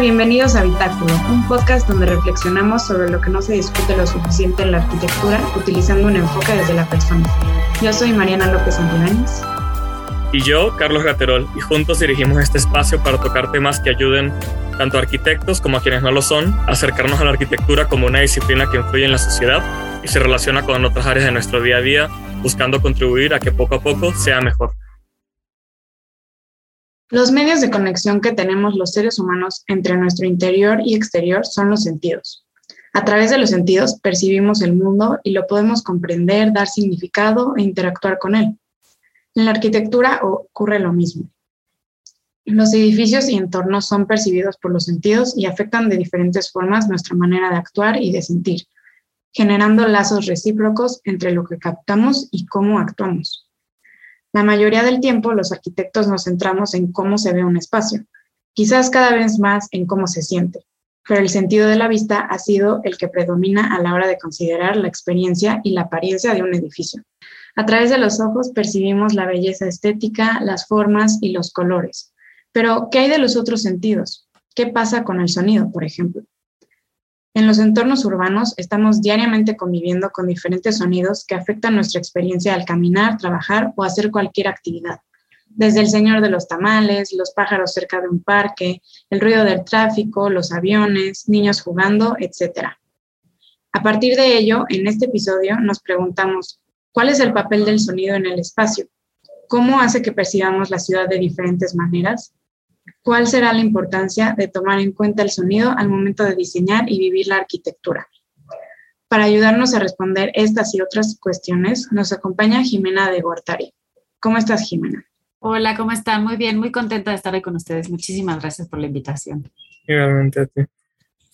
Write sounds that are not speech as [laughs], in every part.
Bienvenidos a Bitáculo, un podcast donde reflexionamos sobre lo que no se discute lo suficiente en la arquitectura utilizando un enfoque desde la persona. Yo soy Mariana López Santibáñez. Y yo, Carlos Gaterol, y juntos dirigimos este espacio para tocar temas que ayuden tanto a arquitectos como a quienes no lo son a acercarnos a la arquitectura como una disciplina que influye en la sociedad y se relaciona con otras áreas de nuestro día a día, buscando contribuir a que poco a poco sea mejor. Los medios de conexión que tenemos los seres humanos entre nuestro interior y exterior son los sentidos. A través de los sentidos percibimos el mundo y lo podemos comprender, dar significado e interactuar con él. En la arquitectura ocurre lo mismo. Los edificios y entornos son percibidos por los sentidos y afectan de diferentes formas nuestra manera de actuar y de sentir, generando lazos recíprocos entre lo que captamos y cómo actuamos. La mayoría del tiempo los arquitectos nos centramos en cómo se ve un espacio, quizás cada vez más en cómo se siente, pero el sentido de la vista ha sido el que predomina a la hora de considerar la experiencia y la apariencia de un edificio. A través de los ojos percibimos la belleza estética, las formas y los colores. Pero, ¿qué hay de los otros sentidos? ¿Qué pasa con el sonido, por ejemplo? En los entornos urbanos estamos diariamente conviviendo con diferentes sonidos que afectan nuestra experiencia al caminar, trabajar o hacer cualquier actividad. Desde el señor de los tamales, los pájaros cerca de un parque, el ruido del tráfico, los aviones, niños jugando, etc. A partir de ello, en este episodio nos preguntamos, ¿cuál es el papel del sonido en el espacio? ¿Cómo hace que percibamos la ciudad de diferentes maneras? ¿Cuál será la importancia de tomar en cuenta el sonido al momento de diseñar y vivir la arquitectura? Para ayudarnos a responder estas y otras cuestiones, nos acompaña Jimena de Gortari. ¿Cómo estás, Jimena? Hola, ¿cómo están? Muy bien, muy contenta de estar ahí con ustedes. Muchísimas gracias por la invitación. Igualmente a ti.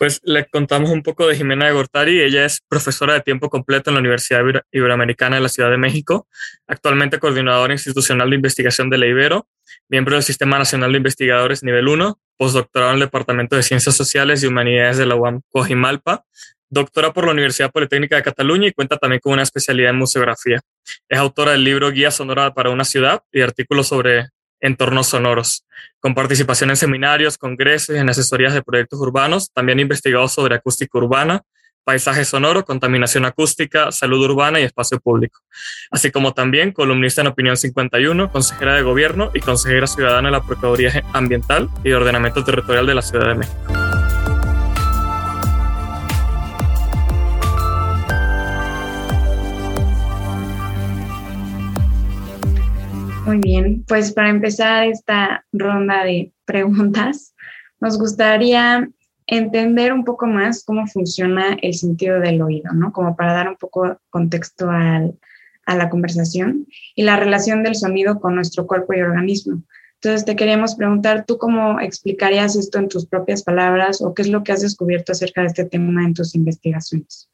Pues le contamos un poco de Jimena de Gortari. Ella es profesora de tiempo completo en la Universidad Iberoamericana de la Ciudad de México, actualmente coordinadora institucional de investigación de la Ibero, miembro del Sistema Nacional de Investigadores Nivel 1, postdoctorado en el Departamento de Ciencias Sociales y Humanidades de la UAM Cojimalpa, doctora por la Universidad Politécnica de Cataluña y cuenta también con una especialidad en museografía. Es autora del libro Guía Sonora para una ciudad y artículos sobre entornos sonoros, con participación en seminarios, congresos, en asesorías de proyectos urbanos, también investigado sobre acústica urbana, paisaje sonoro, contaminación acústica, salud urbana y espacio público, así como también columnista en Opinión 51, consejera de gobierno y consejera ciudadana de la Procuraduría Ambiental y de Ordenamiento Territorial de la Ciudad de México. Muy bien, pues para empezar esta ronda de preguntas, nos gustaría entender un poco más cómo funciona el sentido del oído, ¿no? Como para dar un poco contexto al, a la conversación y la relación del sonido con nuestro cuerpo y organismo. Entonces te queríamos preguntar, ¿tú cómo explicarías esto en tus propias palabras o qué es lo que has descubierto acerca de este tema en tus investigaciones?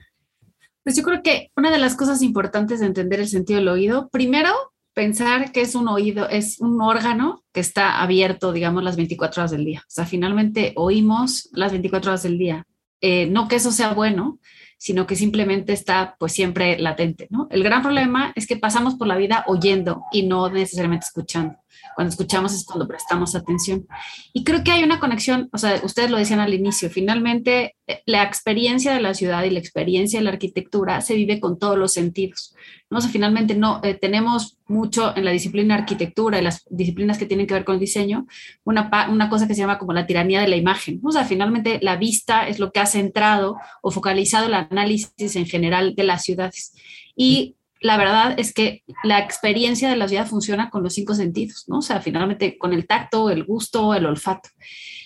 Pues yo creo que una de las cosas importantes de entender el sentido del oído, primero, pensar que es un oído, es un órgano que está abierto, digamos, las 24 horas del día. O sea, finalmente oímos las 24 horas del día. Eh, no que eso sea bueno, sino que simplemente está pues siempre latente. El gran problema es que pasamos por la vida oyendo y no necesariamente escuchando. Cuando escuchamos es cuando prestamos atención. Y creo que hay una conexión, o sea, ustedes lo decían al inicio, finalmente eh, la experiencia de la ciudad y la experiencia de la arquitectura se vive con todos los sentidos. ¿no? O sea, finalmente no, eh, tenemos mucho en la disciplina arquitectura y las disciplinas que tienen que ver con el diseño, una, una cosa que se llama como la tiranía de la imagen. O sea, finalmente la vista es lo que ha centrado o focalizado el análisis en general de las ciudades. Y la verdad es que la experiencia de la ciudad funciona con los cinco sentidos, ¿no? O sea, finalmente con el tacto, el gusto, el olfato.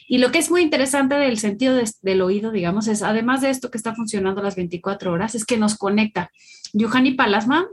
Y lo que es muy interesante del sentido del oído, digamos, es además de esto que está funcionando las 24 horas, es que nos conecta. Yuhani Palasma,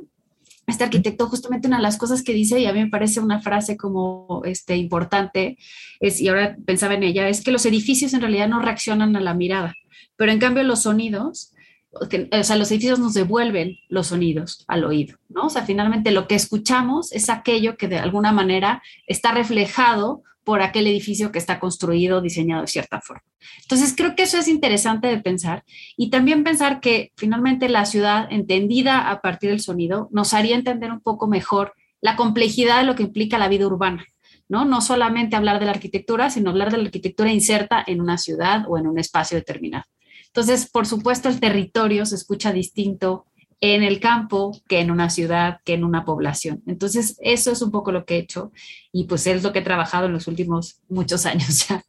este arquitecto, justamente una de las cosas que dice, y a mí me parece una frase como este, importante, es, y ahora pensaba en ella, es que los edificios en realidad no reaccionan a la mirada, pero en cambio los sonidos o sea, los edificios nos devuelven los sonidos al oído, ¿no? O sea, finalmente lo que escuchamos es aquello que de alguna manera está reflejado por aquel edificio que está construido, diseñado de cierta forma. Entonces, creo que eso es interesante de pensar y también pensar que finalmente la ciudad, entendida a partir del sonido, nos haría entender un poco mejor la complejidad de lo que implica la vida urbana. ¿no? No solamente hablar de la arquitectura, sino hablar de la arquitectura inserta en una ciudad o en un espacio determinado. Entonces, por supuesto, el territorio se escucha distinto en el campo que en una ciudad, que en una población. Entonces, eso es un poco lo que he hecho y pues es lo que he trabajado en los últimos muchos [laughs] años ya.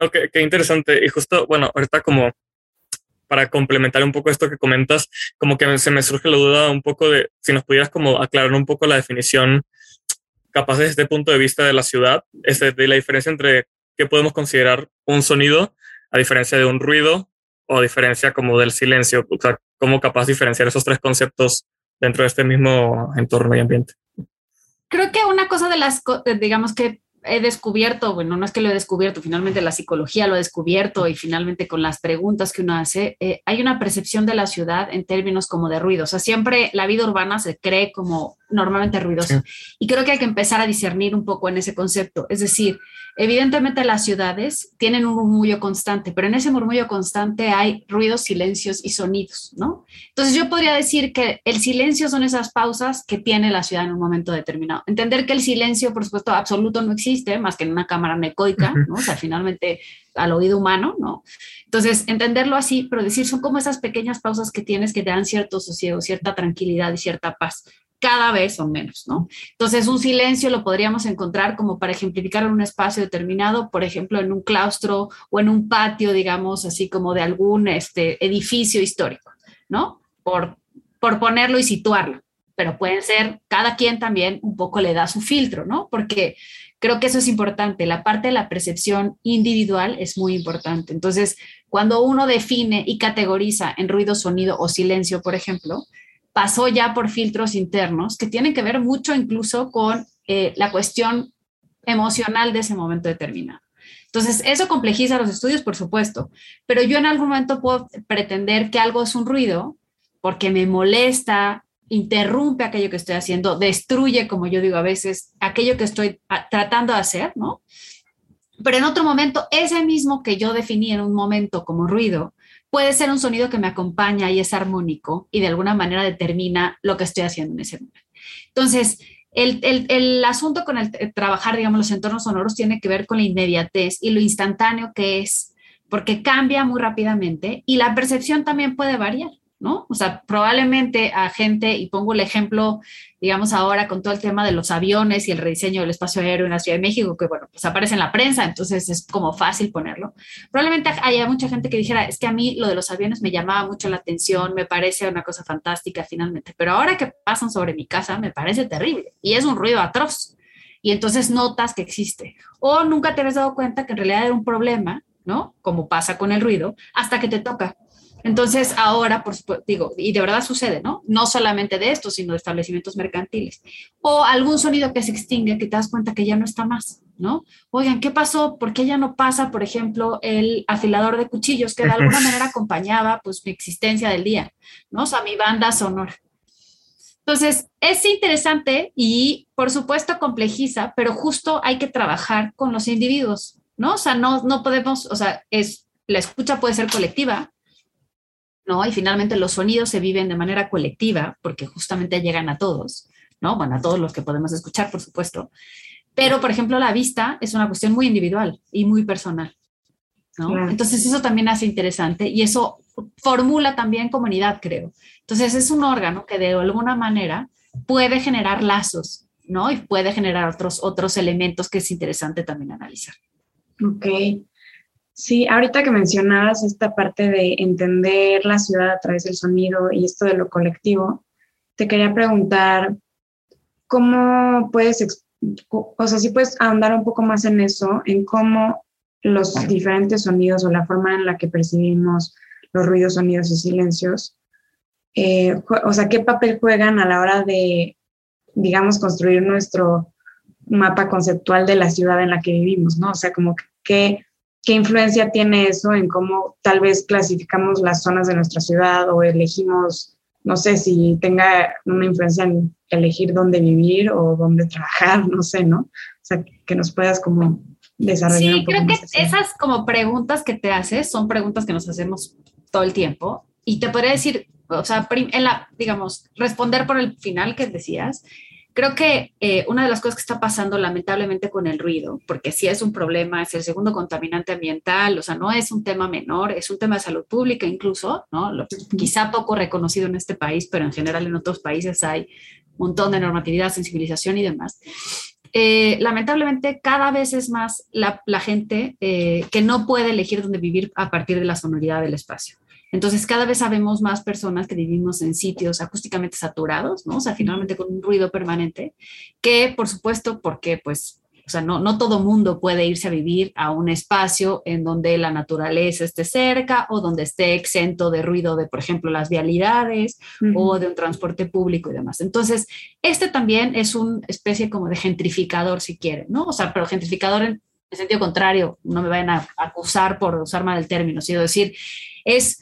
Ok, qué interesante. Y justo, bueno, ahorita como para complementar un poco esto que comentas, como que se me surge la duda un poco de si nos pudieras como aclarar un poco la definición capaz desde este punto de vista de la ciudad, este, de la diferencia entre qué podemos considerar un sonido a diferencia de un ruido o a diferencia como del silencio, o sea, cómo capaz diferenciar esos tres conceptos dentro de este mismo entorno y ambiente. Creo que una cosa de las, digamos que he descubierto, bueno, no es que lo he descubierto, finalmente la psicología lo ha descubierto y finalmente con las preguntas que uno hace, eh, hay una percepción de la ciudad en términos como de ruido. O sea, siempre la vida urbana se cree como normalmente ruidosa. Y creo que hay que empezar a discernir un poco en ese concepto. Es decir, Evidentemente las ciudades tienen un murmullo constante, pero en ese murmullo constante hay ruidos, silencios y sonidos, ¿no? Entonces yo podría decir que el silencio son esas pausas que tiene la ciudad en un momento determinado. Entender que el silencio, por supuesto, absoluto no existe, más que en una cámara necoica, ¿no? O sea, finalmente al oído humano, ¿no? Entonces, entenderlo así, pero decir, son como esas pequeñas pausas que tienes que te dan cierto sosiego, cierta tranquilidad y cierta paz cada vez son menos, ¿no? Entonces, un silencio lo podríamos encontrar como para ejemplificar en un espacio determinado, por ejemplo, en un claustro o en un patio, digamos, así como de algún este, edificio histórico, ¿no? Por, por ponerlo y situarlo. Pero pueden ser, cada quien también un poco le da su filtro, ¿no? Porque creo que eso es importante. La parte de la percepción individual es muy importante. Entonces, cuando uno define y categoriza en ruido, sonido o silencio, por ejemplo, pasó ya por filtros internos que tienen que ver mucho incluso con eh, la cuestión emocional de ese momento determinado. Entonces, eso complejiza los estudios, por supuesto, pero yo en algún momento puedo pretender que algo es un ruido porque me molesta, interrumpe aquello que estoy haciendo, destruye, como yo digo a veces, aquello que estoy ah, tratando de hacer, ¿no? Pero en otro momento, ese mismo que yo definí en un momento como ruido, puede ser un sonido que me acompaña y es armónico y de alguna manera determina lo que estoy haciendo en ese momento. Entonces, el, el, asunto con el, trabajar, digamos, los entornos sonoros tiene que ver con la inmediatez y lo instantáneo que es, porque cambia muy rápidamente y la percepción también puede variar. ¿No? O sea, probablemente a gente, y pongo el ejemplo, digamos ahora con todo el tema de los aviones y el rediseño del espacio aéreo en la Ciudad de México, que bueno, pues aparece en la prensa, entonces es como fácil ponerlo. Probablemente haya mucha gente que dijera, es que a mí lo de los aviones me llamaba mucho la atención, me parece una cosa fantástica finalmente, pero ahora que pasan sobre mi casa me parece terrible y es un ruido atroz. Y entonces notas que existe. O nunca te habías dado cuenta que en realidad era un problema, ¿no? Como pasa con el ruido, hasta que te toca entonces, ahora, por supuesto, digo, y de verdad sucede, ¿no? No solamente de esto, sino de establecimientos mercantiles. O algún sonido que se extingue, que te das cuenta que ya no está más, ¿no? Oigan, ¿qué pasó? ¿Por qué ya no pasa, por ejemplo, el afilador de cuchillos que de alguna [laughs] manera acompañaba, pues, mi existencia del día, ¿no? O sea, mi banda sonora. Entonces, es interesante y, por supuesto, complejiza, pero justo hay que trabajar con los individuos, ¿no? O sea, no, no podemos, o sea, es, la escucha puede ser colectiva, ¿no? Y finalmente los sonidos se viven de manera colectiva porque justamente llegan a todos, ¿no? Bueno, a todos los que podemos escuchar, por supuesto. Pero, por ejemplo, la vista es una cuestión muy individual y muy personal, ¿no? Entonces, eso también hace interesante y eso formula también comunidad, creo. Entonces, es un órgano que de alguna manera puede generar lazos, ¿no? Y puede generar otros, otros elementos que es interesante también analizar. Ok. Sí, ahorita que mencionabas esta parte de entender la ciudad a través del sonido y esto de lo colectivo, te quería preguntar, ¿cómo puedes, o sea, si puedes ahondar un poco más en eso, en cómo los diferentes sonidos o la forma en la que percibimos los ruidos, sonidos y silencios, eh, o sea, qué papel juegan a la hora de, digamos, construir nuestro mapa conceptual de la ciudad en la que vivimos, ¿no? O sea, como que ¿Qué influencia tiene eso en cómo tal vez clasificamos las zonas de nuestra ciudad o elegimos, no sé, si tenga una influencia en elegir dónde vivir o dónde trabajar, no sé, ¿no? O sea, que nos puedas como desarrollar. Sí, creo que esas como preguntas que te haces son preguntas que nos hacemos todo el tiempo y te podría decir, o sea, en la, digamos, responder por el final que decías, Creo que eh, una de las cosas que está pasando lamentablemente con el ruido, porque sí es un problema, es el segundo contaminante ambiental, o sea, no es un tema menor, es un tema de salud pública incluso, ¿no? quizá poco reconocido en este país, pero en general en otros países hay un montón de normatividad, sensibilización y demás. Eh, lamentablemente cada vez es más la, gente eh, que no puede elegir dónde vivir a partir de la sonoridad del espacio. Entonces, cada vez sabemos más personas que vivimos en sitios acústicamente saturados, ¿no? O sea, finalmente con un ruido permanente, que por supuesto, porque pues, o sea, no, no todo mundo puede irse a vivir a un espacio en donde la naturaleza esté cerca o donde esté exento de ruido de, por ejemplo, las vialidades o de un transporte público y demás. Entonces, este también es una especie como de gentrificador, si quieren, ¿no? O sea, pero gentrificador en, en sentido contrario, no me vayan a acusar por usar mal el término, sino decir, es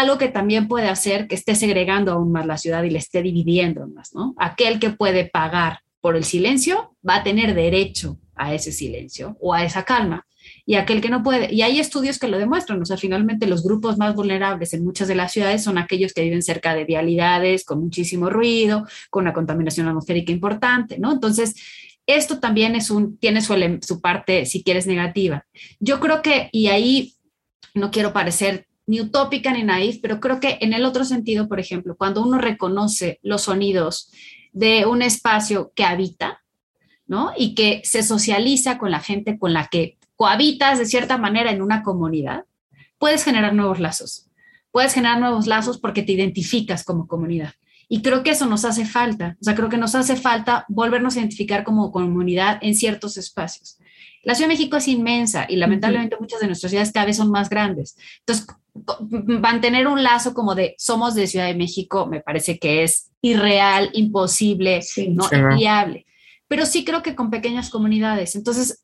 algo que también puede hacer que esté segregando aún más la ciudad y le esté dividiendo más, ¿no? Aquel que puede pagar por el silencio va a tener derecho a ese silencio o a esa calma. Y aquel que no puede, y hay estudios que lo demuestran, o sea, finalmente los grupos más vulnerables en muchas de las ciudades son aquellos que viven cerca de vialidades, con muchísimo ruido, con una contaminación atmosférica importante, ¿no? Entonces, esto también es un, tiene su, su parte, si quieres, negativa. Yo creo que, y ahí no quiero parecer ni utópica ni naif, pero creo que en el otro sentido, por ejemplo, cuando uno reconoce los sonidos de un espacio que habita, ¿no? Y que se socializa con la gente con la que cohabitas de cierta manera en una comunidad, puedes generar nuevos lazos. Puedes generar nuevos lazos porque te identificas como comunidad. Y creo que eso nos hace falta. O sea, creo que nos hace falta volvernos a identificar como comunidad en ciertos espacios. La Ciudad de México es inmensa y lamentablemente muchas de nuestras ciudades cada vez son más grandes. Entonces, mantener un lazo como de somos de Ciudad de México me parece que es irreal, imposible, no viable. Pero sí creo que con pequeñas comunidades. Entonces,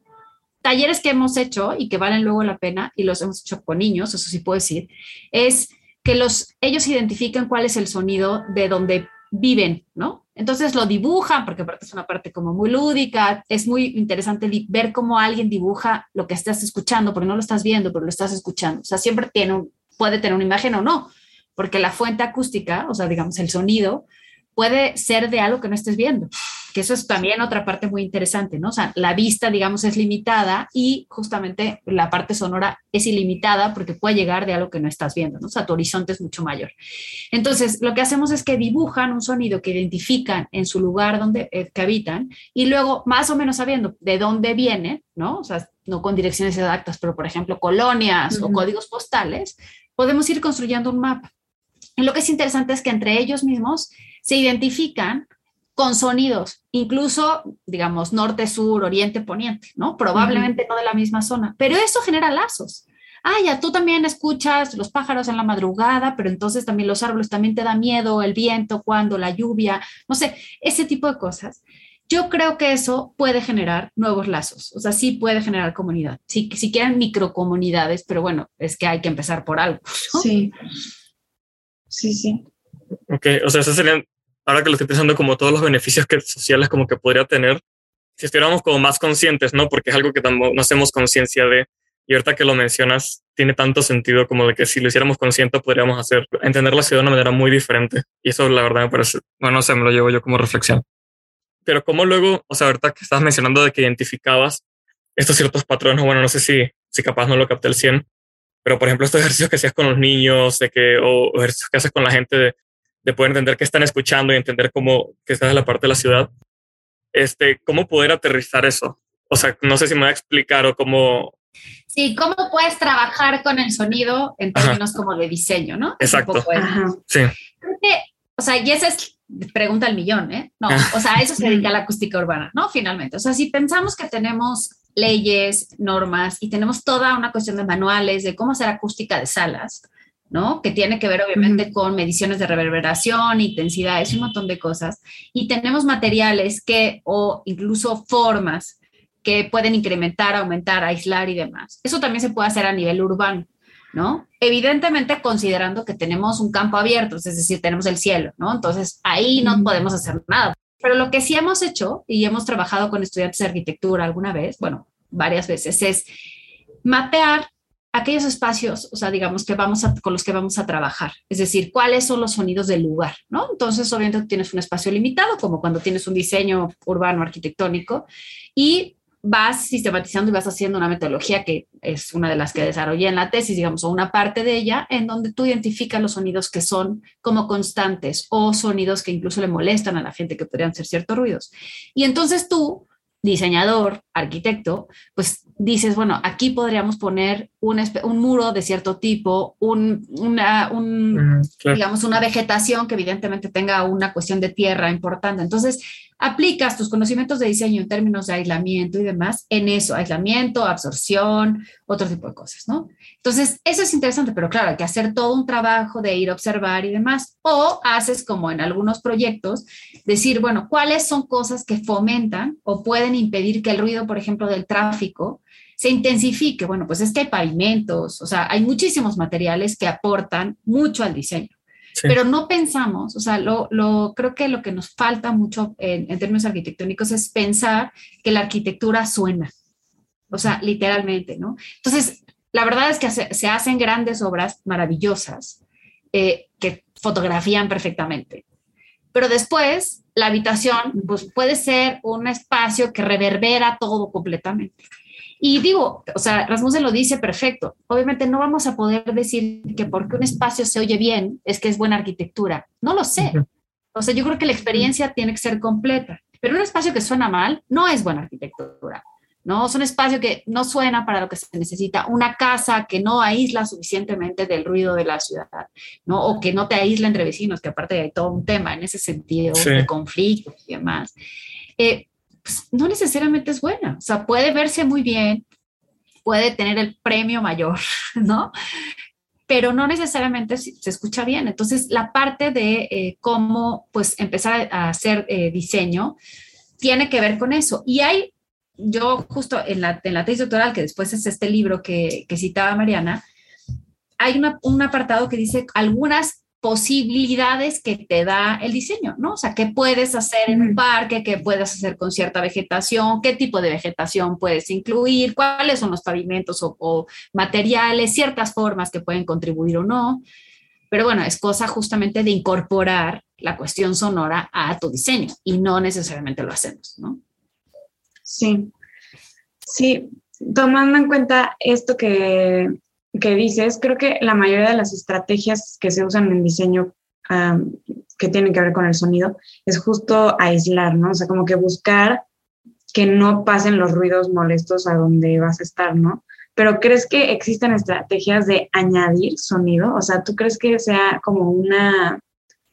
talleres que hemos hecho y que valen luego la pena y los hemos hecho con niños, eso sí puedo decir, es que los ellos identifiquen cuál es el sonido de donde viven, ¿no? Entonces lo dibujan, porque aparte es una parte como muy lúdica, es muy interesante ver cómo alguien dibuja lo que estás escuchando, porque no lo estás viendo, pero lo estás escuchando. O sea, siempre tiene un, puede tener una imagen o no, porque la fuente acústica, o sea, digamos, el sonido, puede ser de algo que no estés viendo, que eso es también otra parte muy interesante, ¿no? O sea, la vista, digamos, es limitada y justamente la parte sonora es ilimitada porque puede llegar de algo que no estás viendo, ¿no? O sea, tu horizonte es mucho mayor. Entonces, lo que hacemos es que dibujan un sonido que identifican en su lugar donde eh, que habitan y luego, más o menos sabiendo de dónde viene, ¿no? O sea, no con direcciones exactas, pero por ejemplo, colonias o códigos postales, podemos ir construyendo un mapa. Y lo que es interesante es que entre ellos mismos se identifican con sonidos, incluso, digamos, norte, sur, oriente, poniente, ¿no? Probablemente no de la misma zona, pero eso genera lazos. Ah, ya tú también escuchas los pájaros en la madrugada, pero entonces también los árboles también te da miedo, el viento, cuando, la lluvia, no sé, ese tipo de cosas. Yo creo que eso puede generar nuevos lazos, o sea, sí puede generar comunidad, si, si quieren microcomunidades, pero bueno, es que hay que empezar por algo. Sí, sí, sí. Ok, o sea, serían, ahora que lo estoy pensando, como todos los beneficios que, sociales como que podría tener, si estuviéramos como más conscientes, ¿no? Porque es algo que no hacemos conciencia de, y ahorita que lo mencionas, tiene tanto sentido como de que si lo hiciéramos consciente podríamos hacer, entender la ciudad de una manera muy diferente. Y eso la verdad me parece, bueno, no sé, me lo llevo yo como reflexión pero como luego, o sea, ahorita que estabas mencionando de que identificabas estos ciertos patrones, bueno, no sé si, si capaz no lo capté al 100, pero por ejemplo, estos ejercicios que hacías con los niños, de que, o ejercicios que haces con la gente de, de poder entender qué están escuchando y entender cómo, que estás en la parte de la ciudad, este, ¿cómo poder aterrizar eso? O sea, no sé si me voy a explicar o cómo... Sí, ¿cómo puedes trabajar con el sonido en términos como de diseño, no? Exacto. Sí. Creo que, o sea, y esa es pregunta al millón, ¿eh? No, o sea, eso se dedica a la acústica urbana, ¿no? Finalmente, o sea, si pensamos que tenemos leyes, normas y tenemos toda una cuestión de manuales de cómo hacer acústica de salas, ¿no? Que tiene que ver obviamente con mediciones de reverberación, intensidades, un montón de cosas. Y tenemos materiales que, o incluso formas que pueden incrementar, aumentar, aislar y demás. Eso también se puede hacer a nivel urbano. ¿no? Evidentemente considerando que tenemos un campo abierto, es decir, tenemos el cielo, ¿no? Entonces ahí no podemos hacer nada. Pero lo que sí hemos hecho y hemos trabajado con estudiantes de arquitectura alguna vez, bueno, varias veces, es mapear aquellos espacios, o sea, digamos que vamos con los que vamos a trabajar, es decir, cuáles son los sonidos del lugar, ¿no? Entonces, obviamente tienes un espacio limitado, como cuando tienes un diseño urbano arquitectónico, y vas sistematizando y vas haciendo una metodología que es una de las que desarrollé en la tesis, digamos, o una parte de ella, en donde tú identificas los sonidos que son como constantes o sonidos que incluso le molestan a la gente, que podrían ser ciertos ruidos. Y entonces tú diseñador, arquitecto, pues dices, bueno, aquí podríamos poner un, un muro de cierto tipo, un, una, un, digamos, una vegetación que evidentemente tenga una cuestión de tierra importante. Entonces, aplicas tus conocimientos de diseño en términos de aislamiento y demás en eso, aislamiento, absorción, otro tipo de cosas, ¿no? Entonces, eso es interesante, pero claro, hay que hacer todo un trabajo de ir a observar y demás. O haces como en algunos proyectos, decir, bueno, ¿cuáles son cosas que fomentan o pueden impedir que el ruido, por ejemplo, del tráfico se intensifique? Bueno, pues es que hay pavimentos, o sea, hay muchísimos materiales que aportan mucho al diseño. Pero no pensamos, o sea, lo, lo, creo que lo que nos falta mucho en, términos arquitectónicos es pensar que la arquitectura suena, o sea, literalmente, ¿no? Entonces, la verdad es que se, hacen grandes obras maravillosas eh, que fotografían perfectamente, pero después la habitación pues, puede ser un espacio que reverbera todo completamente. Y digo, o sea, Rasmussen lo dice perfecto. Obviamente no vamos a poder decir que porque un espacio se oye bien es que es buena arquitectura. No lo sé. O sea, yo creo que la experiencia tiene que ser completa. Pero un espacio que suena mal no es buena arquitectura. ¿no? Es un espacio que no suena para lo que se necesita, una casa que no aísla suficientemente del ruido de la ciudad, ¿no? O que no te aísla entre vecinos, que aparte hay todo un tema en ese sentido de conflictos y demás. Eh, pues, no necesariamente es buena. O sea, puede verse muy bien, puede tener el premio mayor, [laughs] ¿no? Pero no necesariamente se escucha bien. Entonces, la parte de eh, cómo, pues, empezar a hacer eh, diseño tiene que ver con eso. Y hay, yo justo en la, en la tesis doctoral, que después es este libro que, que citaba Mariana, hay un apartado que dice algunas posibilidades que te da el diseño, ¿no? O sea, qué puedes hacer en un parque, qué puedes hacer con cierta vegetación, qué tipo de vegetación puedes incluir, cuáles son los pavimentos o, materiales, ciertas formas que pueden contribuir o no. Pero bueno, es cosa justamente de incorporar la cuestión sonora a tu diseño y no necesariamente lo hacemos, ¿no? Sí, sí, tomando en cuenta esto que que dices, creo que la mayoría de las estrategias que se usan en diseño que tienen que ver con el sonido es justo aislar, ¿no? O sea, como que buscar que no pasen los ruidos molestos a donde vas a estar, ¿no? Pero ¿crees que existen estrategias de añadir sonido? O sea, ¿tú crees que sea como una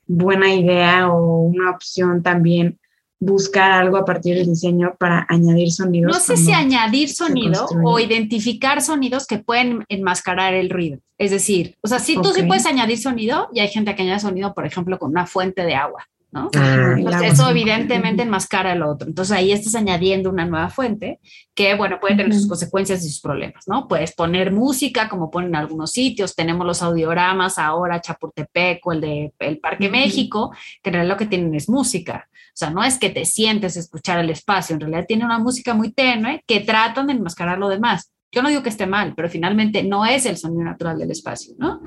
buena idea o una opción también buscar algo a partir del diseño para añadir sonidos. No sé si añadir sonido o identificar sonidos que pueden enmascarar el ruido. Es decir, o sea, si tú sí puedes añadir sonido y hay gente que añade sonido, por ejemplo, con una fuente de agua. ¿no? Ah, eso evidentemente enmascara el otro. Entonces ahí estás añadiendo una nueva fuente que, bueno, puede tener sus consecuencias y sus problemas, ¿no? Puedes poner música, como ponen en algunos sitios, tenemos los audiogramas ahora, Chapultepec o el de el Parque México, que en realidad lo que tienen es música. O sea, no es que te sientes a escuchar el espacio, en realidad tiene una música muy tenue que tratan de enmascarar lo demás. Yo no digo que esté mal, pero finalmente no es el sonido natural del espacio, ¿no?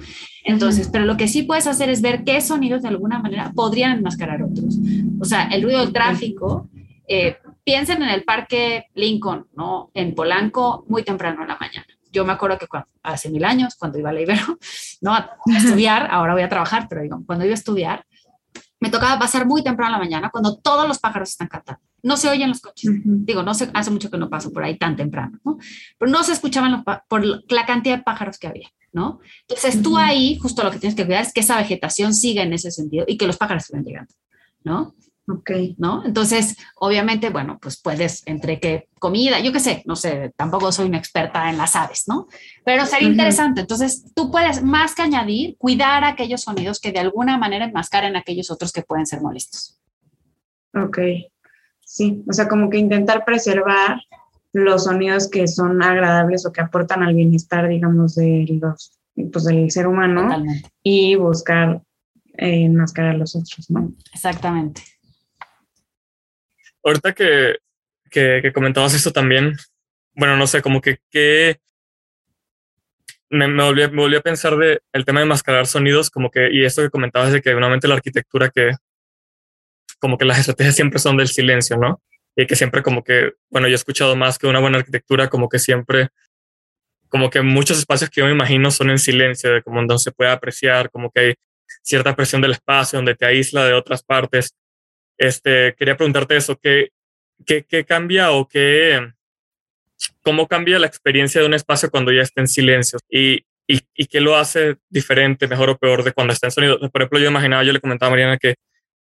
Entonces, pero lo que sí puedes hacer es ver qué sonidos de alguna manera podrían enmascarar otros. O sea, el ruido del tráfico, eh, piensen en el parque Lincoln, ¿no? En Polanco, muy temprano en la mañana. Yo me acuerdo que cuando, hace mil años, cuando iba a la Ibero, [laughs] ¿no? A estudiar, ahora voy a trabajar, pero digo, cuando iba a estudiar, me tocaba pasar muy temprano en la mañana cuando todos los pájaros están cantando. No se oyen los coches. Digo, no sé, hace mucho que no paso por ahí tan temprano, ¿no? Pero no se escuchaban por la cantidad de pájaros que había, ¿no? Entonces tú ahí, justo lo que tienes que cuidar es que esa vegetación siga en ese sentido y que los pájaros estén llegando, ¿no? Ok. ¿No? Entonces, obviamente, bueno, pues puedes, entre que comida, yo qué sé, no sé, tampoco soy una experta en las aves, ¿no? Pero sería interesante. Entonces, tú puedes, más que añadir, cuidar aquellos sonidos que de alguna manera enmascaren aquellos otros que pueden ser molestos. Ok. Sí, o sea, como que intentar preservar los sonidos que son agradables o que aportan al bienestar, digamos, de los, pues, del ser humano y buscar eh, enmascarar los otros, ¿no? Exactamente. Ahorita que, que, comentabas esto también, bueno, no sé, como que, me, me, volví, me, volví, a pensar de el tema de mascarar sonidos, como que, y esto que comentabas de que normalmente la arquitectura que, como que las estrategias siempre son del silencio, ¿no? Y que siempre como que, bueno, yo he escuchado más que una buena arquitectura, como que siempre, como que muchos espacios que yo me imagino son en silencio, de como donde se puede apreciar, como que hay cierta presión del espacio, donde te aísla de otras partes. Este, quería preguntarte eso, ¿qué, qué, qué cambia o qué, cómo cambia la experiencia de un espacio cuando ya está en silencio? Y, y, qué lo hace diferente, mejor o peor de cuando está en sonido. Por ejemplo, yo imaginaba, yo le comentaba a Mariana que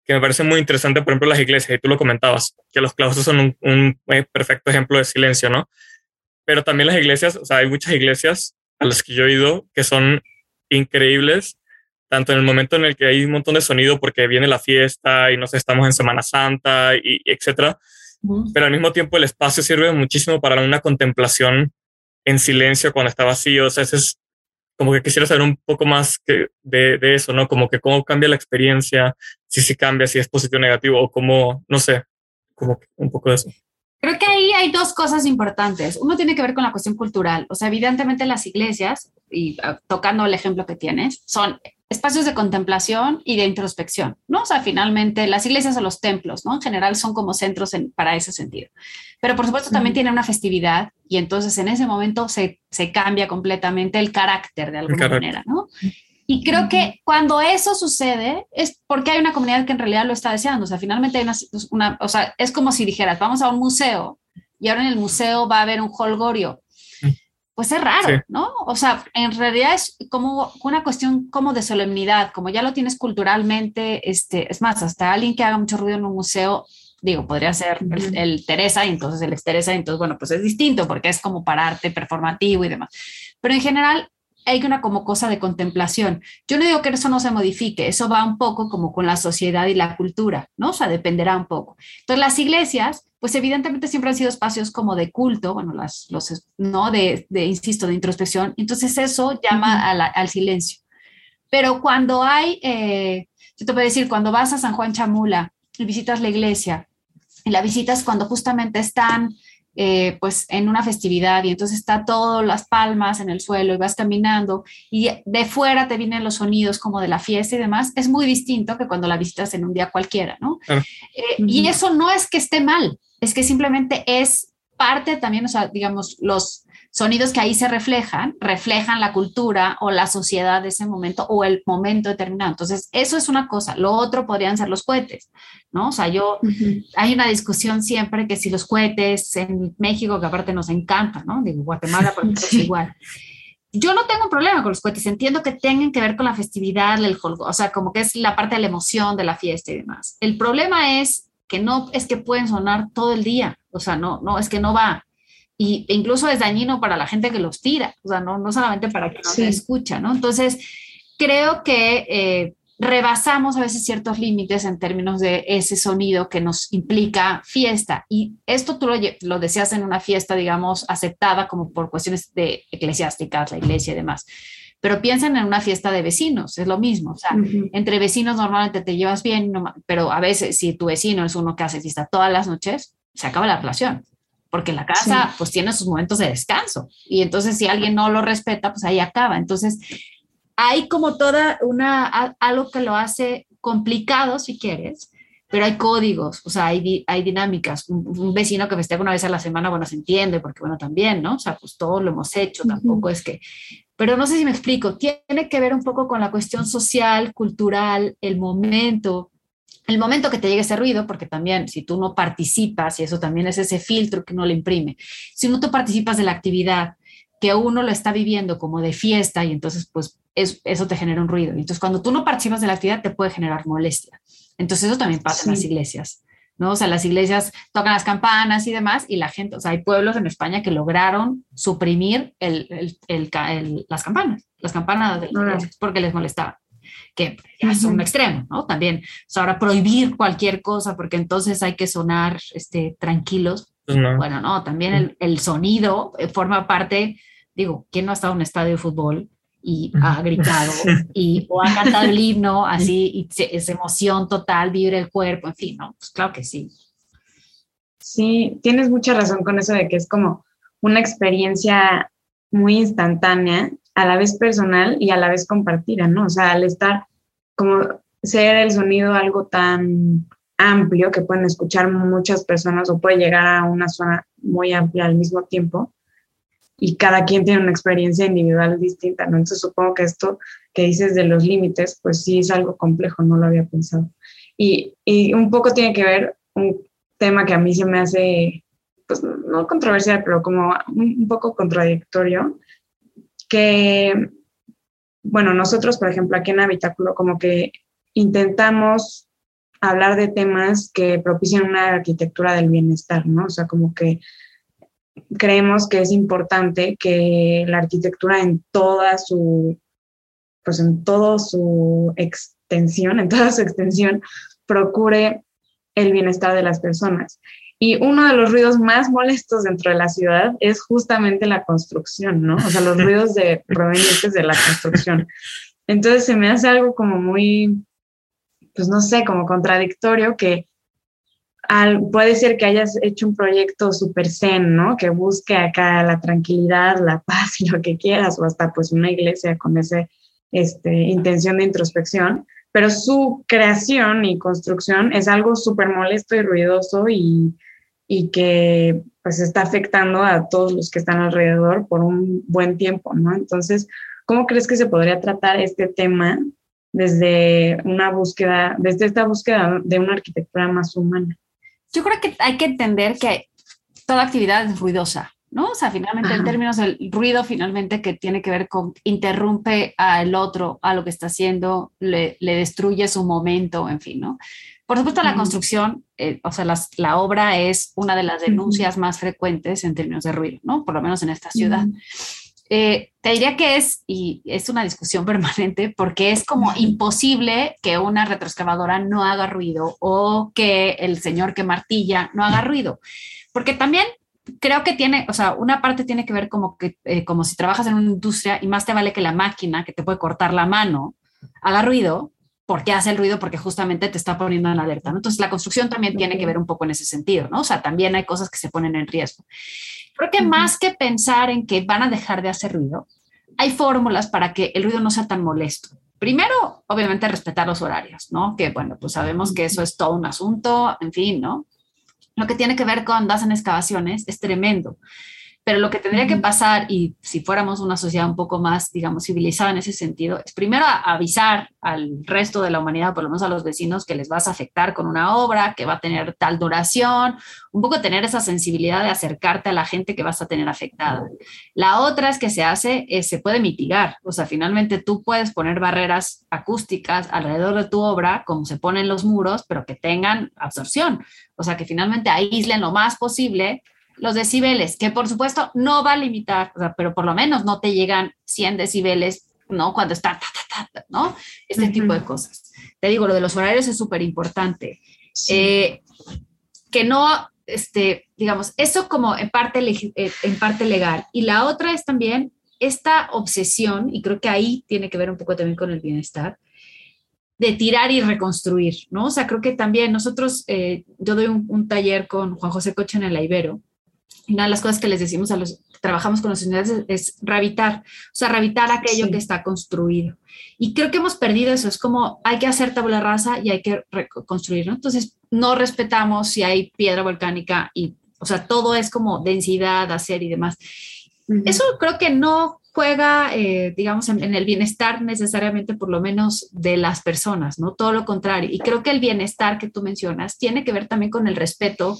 que me parece muy interesante, por ejemplo, las iglesias, y tú lo comentabas, que los claustros son un, un, eh, perfecto ejemplo de silencio, ¿no? Pero también las iglesias, o sea, hay muchas iglesias a las que yo he ido que son increíbles, tanto en el momento en el que hay un montón de sonido porque viene la fiesta y no sé, estamos en Semana Santa y, y etcétera, pero al mismo tiempo el espacio sirve muchísimo para una contemplación en silencio cuando está vacío, o sea, ese es como que quisiera saber un poco más que de, de, eso, ¿no? Como que cómo cambia la experiencia, si si cambia, si es positivo o negativo, o cómo, no sé, como un poco de eso. Creo que ahí hay dos cosas importantes. Uno tiene que ver con la cuestión cultural. O sea, evidentemente las iglesias, y uh, tocando el ejemplo que tienes, son espacios de contemplación y de introspección, ¿no? O sea, finalmente las iglesias o los templos, ¿no? En general son como centros en, para ese sentido. Pero por supuesto también tiene una festividad y entonces en ese momento se, se cambia completamente el carácter de alguna manera, ¿no? Y creo que cuando eso sucede es porque hay una comunidad que en realidad lo está deseando. O sea, finalmente hay una, una, o sea, es como si dijeras, vamos a un museo y ahora en el museo va a haber un holgorio. Pues es raro, sí. ¿no? O sea, en realidad es como una cuestión como de solemnidad, como ya lo tienes culturalmente, este, es más, hasta alguien que haga mucho ruido en un museo, digo, podría ser el, el Teresa y entonces el ex Teresa, y entonces, bueno, pues es distinto porque es como para arte performativo y demás. Pero en general, hay una como cosa de contemplación. Yo no digo que eso no se modifique, eso va un poco como con la sociedad y la cultura, ¿no? O sea, dependerá un poco. Entonces, las iglesias, pues evidentemente siempre han sido espacios como de culto, bueno, las, los, ¿no? De, de insisto, de introspección. Entonces, eso llama a la, al silencio. Pero cuando hay, eh, yo te a decir, cuando vas a San Juan Chamula y visitas la iglesia, y la visitas cuando justamente están eh, pues en una festividad y entonces está todas las palmas en el suelo y vas caminando y de fuera te vienen los sonidos como de la fiesta y demás, es muy distinto que cuando la visitas en un día cualquiera, ¿no? Eh, y eso no es que esté mal, es que simplemente es parte también, o sea, digamos, los sonidos que ahí se reflejan, reflejan la cultura o la sociedad de ese momento o el momento determinado. Entonces, eso es una cosa. Lo otro podrían ser los cohetes, ¿no? O sea, yo, uh -huh. hay una discusión siempre que si los cohetes en México, que aparte nos encanta, ¿no? Digo, Guatemala, por ejemplo, sí. es igual. Yo no tengo un problema con los cohetes, entiendo que tengan que ver con la festividad, el o sea, como que es la parte de la emoción de la fiesta y demás. El problema es que no es que pueden sonar todo el día, o sea, no, no, es que no va y incluso es dañino para la gente que los tira, o sea, no, no solamente para que no sí. se escucha, ¿no? Entonces, creo que eh, rebasamos a veces ciertos límites en términos de ese sonido que nos implica fiesta. Y esto tú lo, lo decías en una fiesta, digamos, aceptada como por cuestiones de eclesiásticas, la iglesia y demás. Pero piensen en una fiesta de vecinos, es lo mismo. O sea, uh -huh. entre vecinos normalmente te llevas bien, pero a veces si tu vecino es uno que hace fiesta todas las noches, se acaba la relación porque la casa sí. pues tiene sus momentos de descanso y entonces si alguien no lo respeta, pues ahí acaba. Entonces hay como toda una, algo que lo hace complicado si quieres, pero hay códigos, o sea, hay, hay dinámicas. Un, un, vecino que festeja una vez a la semana, bueno, se entiende, porque bueno, también, ¿no? O sea, pues todo lo hemos hecho, uh -huh. tampoco es que... Pero no sé si me explico, tiene que ver un poco con la cuestión social, cultural, el momento, el momento que te llegue ese ruido, porque también si tú no participas, y eso también es ese filtro que uno le imprime, si no tú participas de la actividad, que uno lo está viviendo como de fiesta y entonces pues es, eso te genera un ruido. Entonces cuando tú no participas de la actividad te puede generar molestia. Entonces eso también pasa sí. en las iglesias. ¿No? O sea, las iglesias tocan las campanas y demás, y la gente, o sea, hay pueblos en España que lograron suprimir el, el, el, las campanas, las campanas de las iglesias, porque les molestaba que ya es un extremo, ¿no? También, o sea, ahora prohibir cualquier cosa porque entonces hay que sonar este, tranquilos. No. Bueno, no, también el, el, sonido eh, forma parte, digo, ¿quién no ha estado en un estadio de fútbol y ha gritado [laughs] y, o ha cantado el himno así y es emoción total, vibra el cuerpo, en fin, ¿no? Pues claro que sí. Sí, tienes mucha razón con eso de que es como una experiencia muy instantánea a la vez personal y a la vez compartida, ¿no? O sea, al estar como ser el sonido algo tan amplio que pueden escuchar muchas personas o puede llegar a una zona muy amplia al mismo tiempo y cada quien tiene una experiencia individual distinta, ¿no? Entonces supongo que esto que dices de los límites, pues sí es algo complejo, no lo había pensado. Y, y un poco tiene que ver un tema que a mí se me hace, pues no controversial, pero como un, poco contradictorio, que, bueno, nosotros, por ejemplo, aquí en Habitáculo, como que intentamos hablar de temas que propician una arquitectura del bienestar, ¿no? O sea, como que creemos que es importante que la arquitectura en toda su, pues en toda su extensión, en toda su extensión, procure el bienestar de las personas. Y uno de los ruidos más molestos dentro de la ciudad es justamente la construcción, ¿no? O sea, los [laughs] ruidos de, provenientes de la construcción. Entonces se me hace algo como muy, pues no sé, como contradictorio que puede ser que hayas hecho un proyecto súper zen, ¿no? Que busque acá la tranquilidad, la [laughs] paz y lo que quieras, o hasta pues una iglesia con esa este, intención de introspección, pero su creación y construcción es algo súper molesto y ruidoso y, y, que pues está afectando a todos los que están alrededor por un buen tiempo, ¿no? Entonces, ¿cómo crees que se podría tratar este tema desde una búsqueda, desde esta búsqueda de una arquitectura más humana? Yo creo que hay que entender que toda actividad es ruidosa, ¿no? O sea, finalmente en términos del ruido, finalmente que tiene que ver con interrumpe al otro, a lo que está haciendo, le, destruye su momento, en fin, ¿no? Por supuesto, la construcción, eh, o sea, la obra es una de las denuncias más frecuentes en términos de ruido, ¿no? Por lo menos en esta ciudad. Eh, te diría que es, y es una discusión [laughs] permanente, porque es como imposible que una retroexcavadora no haga ruido o que el señor que martilla no haga ruido. Porque también creo que tiene, o sea, una parte tiene que ver como que, eh, como si trabajas en una industria y más te vale que la máquina que te puede cortar la mano haga ruido, porque hace el ruido porque justamente te está poniendo en alerta, ¿no? Entonces la construcción también tiene que ver un poco en ese sentido, ¿no? O sea, también hay cosas que se ponen en riesgo. Creo que más que pensar en que van a dejar de hacer ruido, hay fórmulas para que el ruido no sea tan molesto. Primero, obviamente, respetar los horarios, ¿no? Que bueno, pues sabemos que eso es todo un asunto, en fin, ¿no? Lo que tiene que ver con hacen excavaciones es tremendo. Pero lo que tendría que pasar, y si fuéramos una sociedad un poco más, digamos, civilizada en ese sentido, es primero avisar al resto de la humanidad, por lo menos a los vecinos, que les vas a afectar con una obra, que va a tener tal duración, un poco tener esa sensibilidad de acercarte a la gente que vas a tener afectada. La otra es que se hace, se puede mitigar, o sea, finalmente tú puedes poner barreras acústicas alrededor de tu obra, como se ponen los muros, pero que tengan absorción, o sea, que finalmente aíslen lo más posible los decibeles, que por supuesto no va a limitar, pero por lo menos no te llegan 100 decibeles, ¿no? Cuando está, ¿no? Este tipo de cosas. Te digo, lo de los horarios es súper importante. Eh, que no, este, digamos, eso como en parte, eh, en parte legal. Y la otra es también esta obsesión, y creo que ahí tiene que ver un poco también con el bienestar, de tirar y reconstruir, ¿no? O sea, creo que también nosotros, eh, yo doy un, un, taller con Juan José Coche en el Ibero, una de las cosas que les decimos a los trabajamos con los estudiantes es, rehabilitar, o sea, rehabilitar aquello que está construido. Y creo que hemos perdido eso, es como hay que hacer tabla rasa y hay que reconstruir, ¿no? Entonces, no respetamos si hay piedra volcánica y, o sea, todo es como densidad, hacer y demás. Eso creo que no juega, eh, digamos, en, en, el bienestar necesariamente, por lo menos de las personas, ¿no? Todo lo contrario. Y creo que el bienestar que tú mencionas tiene que ver también con el respeto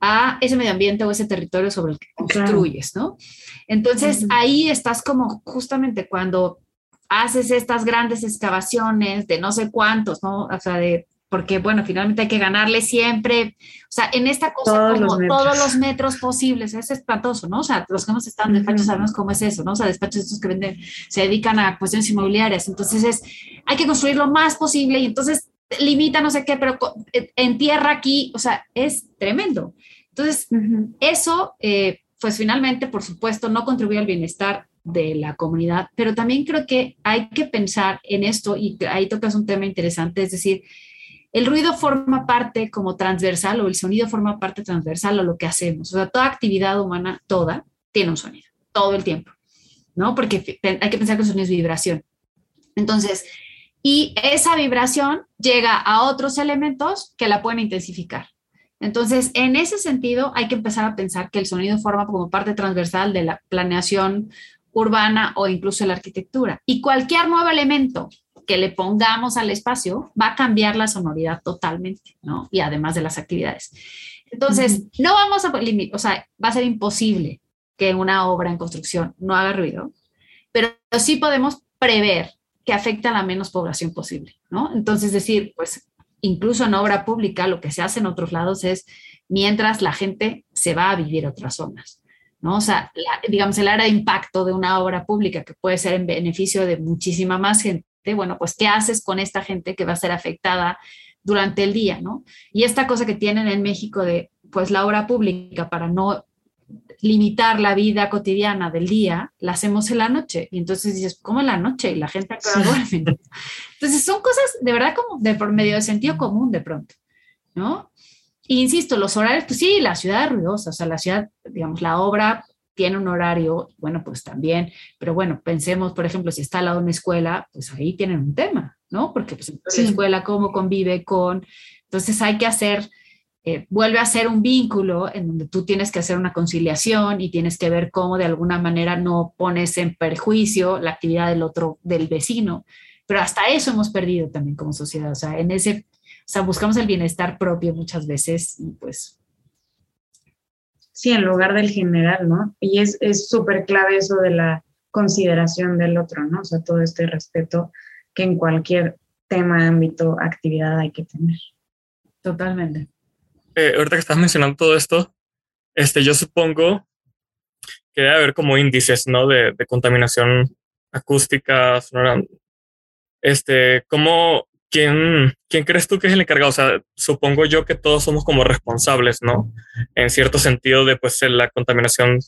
a ese medio ambiente o ese territorio sobre el que construyes, ¿no? Entonces ahí estás como justamente cuando haces estas grandes excavaciones de no sé cuántos, ¿no? O sea, de porque bueno, finalmente hay que ganarle siempre, o sea, en esta cosa todos como los todos los metros posibles, es espantoso, ¿no? O sea, los que hemos estado en despachos sabemos cómo es eso, ¿no? O sea, despachos estos que venden, se dedican a cuestiones inmobiliarias, entonces es, hay que construir lo más posible y entonces limita no sé qué, pero en tierra aquí, o sea, es tremendo. Entonces, eso, eh, pues finalmente, por supuesto, no contribuye al bienestar de la comunidad, pero también creo que hay que pensar en esto y ahí tocas un tema interesante, es decir, el ruido forma parte como transversal o el sonido forma parte transversal a lo que hacemos. O sea, toda actividad humana, toda, tiene un sonido, todo el tiempo. ¿no? Porque hay que pensar que el sonido es vibración. Entonces, y esa vibración llega a otros elementos que la pueden intensificar. Entonces, en ese sentido, hay que empezar a pensar que el sonido forma como parte transversal de la planeación urbana o incluso la arquitectura. Y cualquier nuevo elemento que le pongamos al espacio va a cambiar la sonoridad totalmente, ¿no? Y además de las actividades. Entonces, no vamos a limitar, o sea, va a ser imposible que una obra en construcción no haga ruido, pero sí podemos prever que afecte a la menos población posible, ¿no? Entonces, decir, pues incluso en obra pública, lo que se hace en otros lados es mientras la gente se va a vivir a otras zonas. ¿no? O sea, digamos, el área de impacto de una obra pública que puede ser en beneficio de muchísima más gente, bueno, pues, ¿qué haces con esta gente que va a ser afectada durante el día, ¿no? Y esta cosa que tienen en México de, pues, la obra pública para no limitar la vida cotidiana del día, la hacemos en la noche. Y entonces dices, ¿cómo en la noche? Y la gente acaba duerme. Entonces son cosas de verdad como de por medio de sentido común de pronto, ¿no? Y insisto, los horarios, pues sí, la ciudad es ruidosa, o sea, la ciudad, digamos, la obra tiene un horario, bueno, pues también, pero bueno, pensemos, por ejemplo, si está al lado de una escuela, pues ahí tienen un tema, ¿no? Porque pues la escuela cómo convive con, entonces hay que hacer eh, vuelve a ser un vínculo en donde tú tienes que hacer una conciliación y tienes que ver cómo de alguna manera no pones en perjuicio la actividad del otro, del vecino. Pero hasta eso hemos perdido también como sociedad. O sea, en ese, o sea, buscamos el bienestar propio muchas veces y pues... Sí, en lugar del general, ¿no? Y es súper clave eso de la consideración del otro, ¿no? O sea, todo este respeto que en cualquier tema, ámbito, actividad hay que tener. Totalmente. Eh, ahorita que estás mencionando todo esto, este, yo supongo que debe haber como índices, ¿no? De, de contaminación acústica, sonora. Este, ¿cómo, quién, quién crees tú que es el encargado? O sea, supongo yo que todos somos como responsables, ¿no? En cierto sentido de, pues, la contaminación,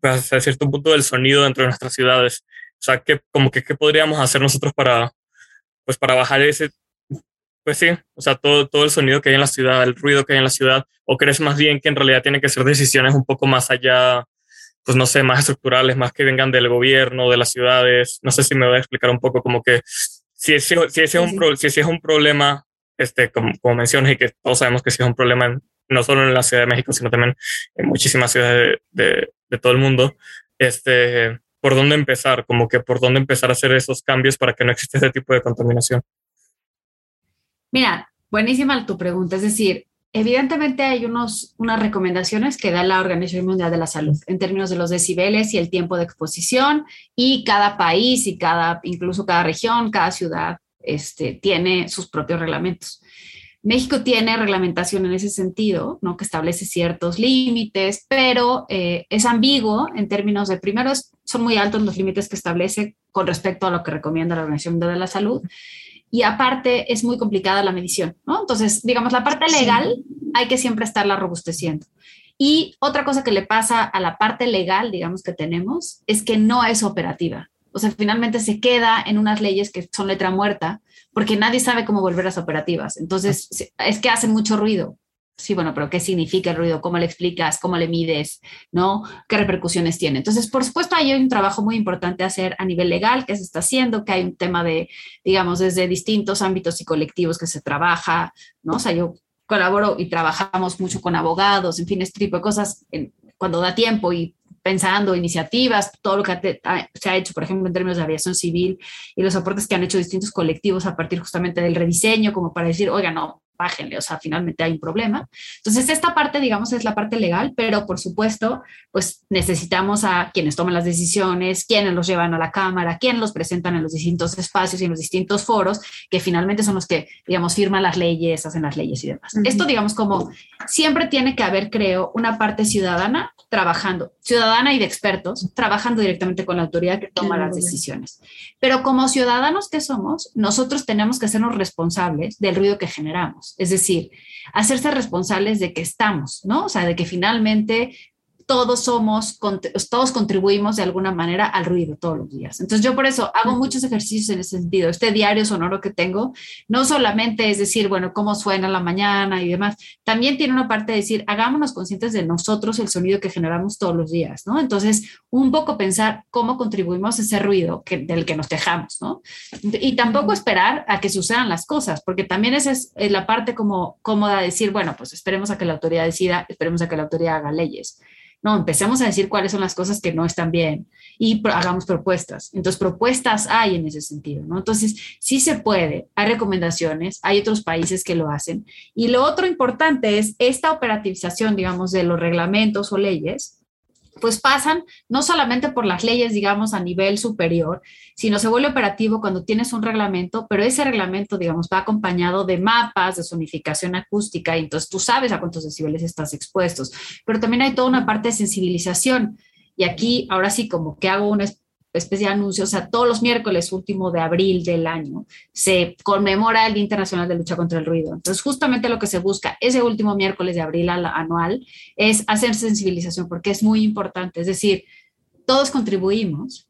pues, hasta cierto punto del sonido dentro de nuestras ciudades. O sea, ¿qué, como que, ¿qué podríamos hacer nosotros para, pues, para bajar ese pues sí, o sea, todo, todo el sonido que hay en la ciudad, el ruido que hay en la ciudad, o crees más bien que en realidad tienen que ser decisiones un poco más allá, pues no sé, más estructurales, más que vengan del gobierno, de las ciudades, no sé si me voy a explicar un poco como que si ese, si ese, es, un, si ese es un problema, este, como, como mencionas, y que todos sabemos que sí es un problema no solo en la Ciudad de México, sino también en muchísimas ciudades de, de, de todo el mundo, este, ¿por dónde empezar? Como que por dónde empezar a hacer esos cambios para que no exista ese tipo de contaminación. Mira, buenísima tu pregunta. Es decir, evidentemente hay unos, unas recomendaciones que da la Organización Mundial de la Salud en términos de los decibeles y el tiempo de exposición y cada país y cada, incluso cada región, cada ciudad este, tiene sus propios reglamentos. México tiene reglamentación en ese sentido, ¿no? que establece ciertos límites, pero eh, es ambiguo en términos de, primero, son muy altos los límites que establece con respecto a lo que recomienda la Organización Mundial de la Salud y aparte es muy complicada la medición, ¿no? Entonces, digamos, la parte legal hay que siempre estarla robusteciendo. Y otra cosa que le pasa a la parte legal, digamos, que tenemos, es que no es operativa. O sea, finalmente se queda en unas leyes que son letra muerta, porque nadie sabe cómo volverlas operativas. Entonces, es que hacen mucho ruido. Sí, bueno, pero ¿qué significa el ruido? ¿Cómo le explicas? ¿Cómo le mides? ¿No? ¿Qué repercusiones tiene? Entonces, por supuesto, hay un trabajo muy importante a hacer a nivel legal que se está haciendo, que hay un tema de, digamos, desde distintos ámbitos y colectivos que se trabaja, ¿no? O sea, yo colaboro y trabajamos mucho con abogados, en fin, este tipo de cosas cuando da tiempo y pensando iniciativas, todo lo que se ha hecho, por ejemplo, en términos de aviación civil y los aportes que han hecho distintos colectivos a partir justamente del rediseño, como para decir, oiga, no, bájenle, o sea, finalmente hay un problema. Entonces, esta parte, digamos, es la parte legal, pero por supuesto, pues necesitamos a quienes toman las decisiones, quienes los llevan a la Cámara, quienes los presentan en los distintos espacios y en los distintos foros, que finalmente son los que, digamos, firman las leyes, hacen las leyes y demás. Esto, digamos, como siempre tiene que haber, creo, una parte ciudadana trabajando, ciudadana y de expertos, trabajando directamente con la autoridad que toma las decisiones. Pero como ciudadanos que somos, nosotros tenemos que hacernos responsables del ruido que generamos. Es decir, hacerse responsables de que estamos, ¿no? O sea, de que finalmente todos somos, todos contribuimos de alguna manera al ruido todos los días. Entonces yo por eso hago muchos ejercicios en ese sentido. Este diario sonoro que tengo, no solamente es decir, bueno, cómo suena la mañana y demás, también tiene una parte de decir, hagámonos conscientes de nosotros el sonido que generamos todos los días, ¿no? Entonces, un poco pensar cómo contribuimos a ese ruido que, del que nos quejamos, ¿no? Y tampoco esperar a que sucedan las cosas, porque también esa es la parte como cómoda de decir, bueno, pues esperemos a que la autoridad decida, esperemos a que la autoridad haga leyes. No, empecemos a decir cuáles son las cosas que no están bien y hagamos propuestas. Entonces, propuestas hay en ese sentido, ¿no? Entonces, sí se puede, hay recomendaciones, hay otros países que lo hacen. Y lo otro importante es esta operativización, digamos, de los reglamentos o leyes, pues pasan no solamente por las leyes, digamos, a nivel superior, sino se vuelve operativo cuando tienes un reglamento, pero ese reglamento, digamos, va acompañado de mapas de sonificación acústica y entonces tú sabes a cuántos decibeles estás expuestos, pero también hay toda una parte de sensibilización. Y aquí, ahora sí, como que hago un especie de anuncio, o sea, todos los miércoles último de abril del año se conmemora el Día Internacional de Lucha contra el Ruido. Entonces, justamente lo que se busca ese último miércoles de abril anual es hacer sensibilización, porque es muy importante. Es decir, todos contribuimos,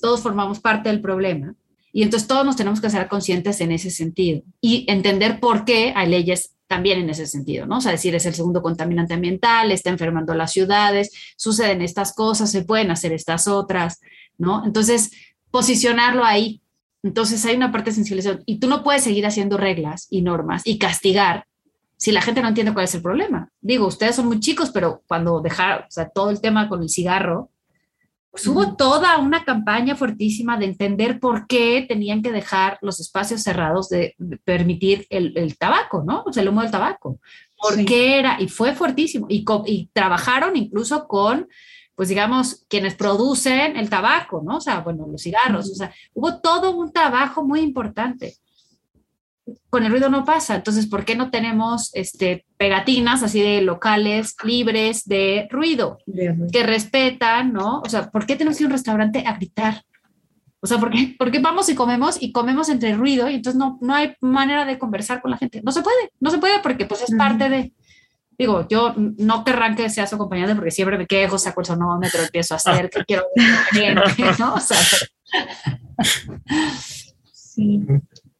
todos formamos parte del problema, y entonces todos nos tenemos que hacer conscientes en ese sentido y entender por qué hay leyes también en ese sentido, ¿no? O sea, decir, es el segundo contaminante ambiental, está enfermando las ciudades, suceden estas cosas, se pueden hacer estas otras, ¿no? Entonces, posicionarlo ahí. Entonces, hay una parte de sensibilización y tú no puedes seguir haciendo reglas y normas y castigar si la gente no entiende cuál es el problema. Digo, ustedes son muy chicos, pero cuando dejaron, o sea, todo el tema con el cigarro, pues hubo toda una campaña fuertísima de entender por qué tenían que dejar los espacios cerrados de, permitir el, tabaco, ¿no? O sea, el humo del tabaco. ¿Por qué era? Y fue fuertísimo. Y, y trabajaron incluso con pues digamos, quienes producen el tabaco, ¿no? O sea, bueno, los cigarros, o sea, hubo todo un trabajo muy importante. Con el ruido no pasa, entonces, ¿por qué no tenemos este, pegatinas así de locales libres de ruido, que respetan, ¿no? O sea, ¿por qué tenemos que ir a un restaurante a gritar? O sea, ¿por qué, ¿por qué vamos y comemos y comemos entre ruido y entonces no, no hay manera de conversar con la gente? No se puede, no se puede porque pues es parte de digo, yo no querrán que sea su acompañante porque siempre me quejo, saco el sonómetro, empiezo a hacer que quiero [laughs] ¿no? O sea, sí.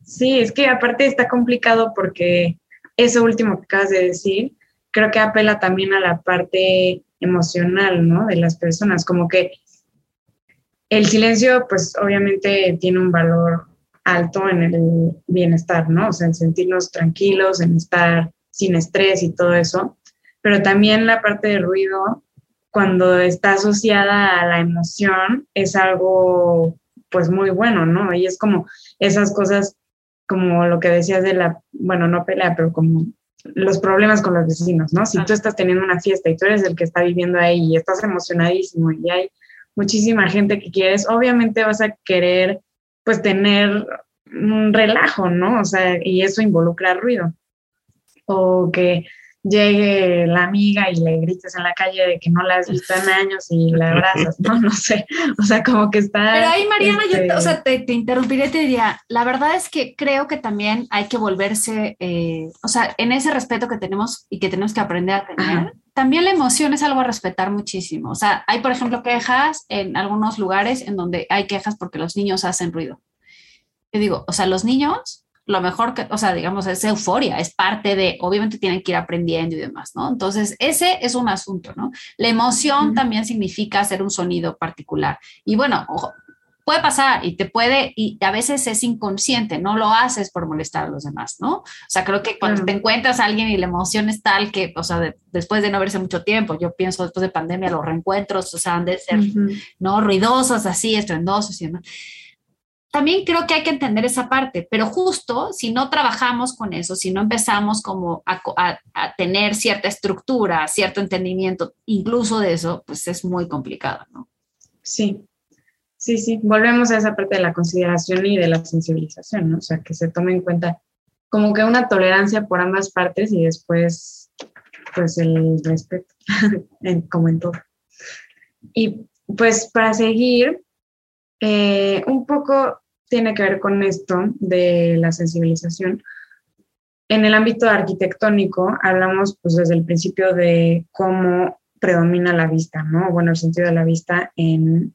sí, es que aparte está complicado porque eso último que acabas de decir, creo que apela también a la parte emocional, ¿no? De las personas, como que el silencio, pues obviamente tiene un valor alto en el bienestar, ¿no? O sea, en sentirnos tranquilos, en estar sin estrés y todo eso, pero también la parte de ruido, cuando está asociada a la emoción, es algo pues muy bueno, ¿no? Y es como esas cosas, como lo que decías de la, bueno, no pelea, pero como los problemas con los vecinos, ¿no? Si tú estás teniendo una fiesta y tú eres el que está viviendo ahí y estás emocionadísimo y hay muchísima gente que quieres, obviamente vas a querer pues tener un relajo, ¿no? O sea, y eso involucra ruido o que llegue la amiga y le grites en la calle de que no la has visto en años y la abrazas, ¿no? No sé, o sea, como que está... Pero ahí, Mariana, yo, o este sea, te, te, interrumpiré, te diría, la verdad es que creo que también hay que volverse, eh, o sea, en ese respeto que tenemos y que tenemos que aprender a tener, también la emoción es algo a respetar muchísimo. O sea, hay, por ejemplo, quejas en algunos lugares en donde hay quejas porque los niños hacen ruido. Yo digo, o sea, los niños lo mejor que, o sea, digamos, es euforia, es parte de, obviamente tienen que ir aprendiendo y demás, ¿no? Entonces, ese es un asunto, ¿no? La emoción también significa hacer un sonido particular. Y bueno, ojo, puede pasar y te puede, y a veces es inconsciente, no lo haces por molestar a los demás, ¿no? O sea, creo que cuando te encuentras a alguien y la emoción es tal que, o sea, después de no verse mucho tiempo, yo pienso después de pandemia, los reencuentros, o sea, han de ser, ¿no? Ruidosos, así, estrendosos y demás también creo que hay que entender esa parte, pero justo si no trabajamos con eso, si no empezamos como a, tener cierta estructura, cierto entendimiento, incluso de eso, pues es muy complicado, ¿no? Sí, sí, sí. Volvemos a esa parte de la consideración y de la sensibilización, ¿no? O sea, que se tome en cuenta como que una tolerancia por ambas partes y después, pues el respeto, [laughs] como en todo. Y pues para seguir, eh, un poco tiene que ver con esto de la sensibilización. En el ámbito arquitectónico hablamos pues desde el principio de cómo predomina la vista, ¿no? Bueno, el sentido de la vista en,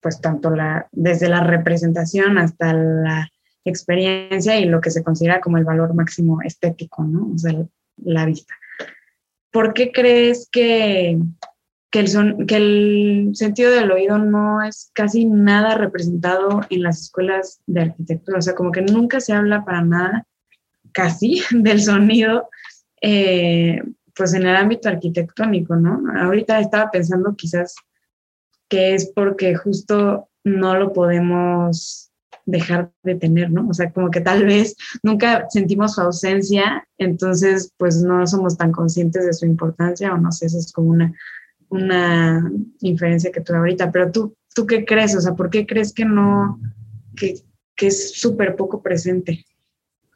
pues, tanto la, desde la representación hasta la experiencia y lo que se considera como el valor máximo estético, ¿no? O sea, la vista. ¿Por qué crees que, que, el son, que el sentido del oído no es casi nada representado en las escuelas de arquitectura? O sea, como que nunca se habla para nada, casi, [laughs] del sonido, eh, pues en el ámbito arquitectónico, ¿no? Ahorita estaba pensando quizás que es porque justo no lo podemos dejar de tener, ¿no? O sea, como que tal vez nunca sentimos su ausencia, entonces pues no somos tan conscientes de su importancia o no sé, eso es como una, una inferencia que tuve ahorita, pero tú, ¿tú qué crees? O sea, ¿por qué crees que no, que, que es súper poco presente?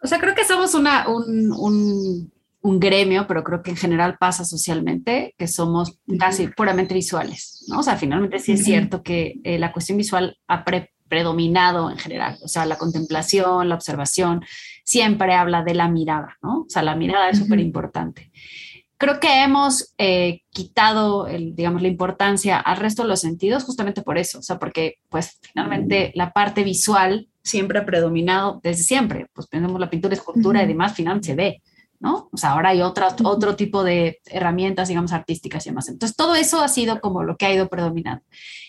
O sea, creo que somos una, un, un, un, gremio, pero creo que en general pasa socialmente, que somos casi puramente visuales, ¿no? O sea, finalmente sí es cierto que eh, la cuestión visual ha pre predominado en general. O sea, la contemplación, la observación, siempre habla de la mirada, ¿no? O sea, la mirada es súper importante. Creo que hemos eh, quitado, el, digamos, la importancia al resto de los sentidos justamente por eso, o sea, porque pues finalmente la parte visual siempre ha predominado desde siempre, pues tenemos la pintura, escultura y demás, finalmente se ve, ¿no? O sea, ahora hay otra, otro tipo de herramientas, digamos, artísticas y demás. Entonces, todo eso ha sido como lo que ha ido predominando.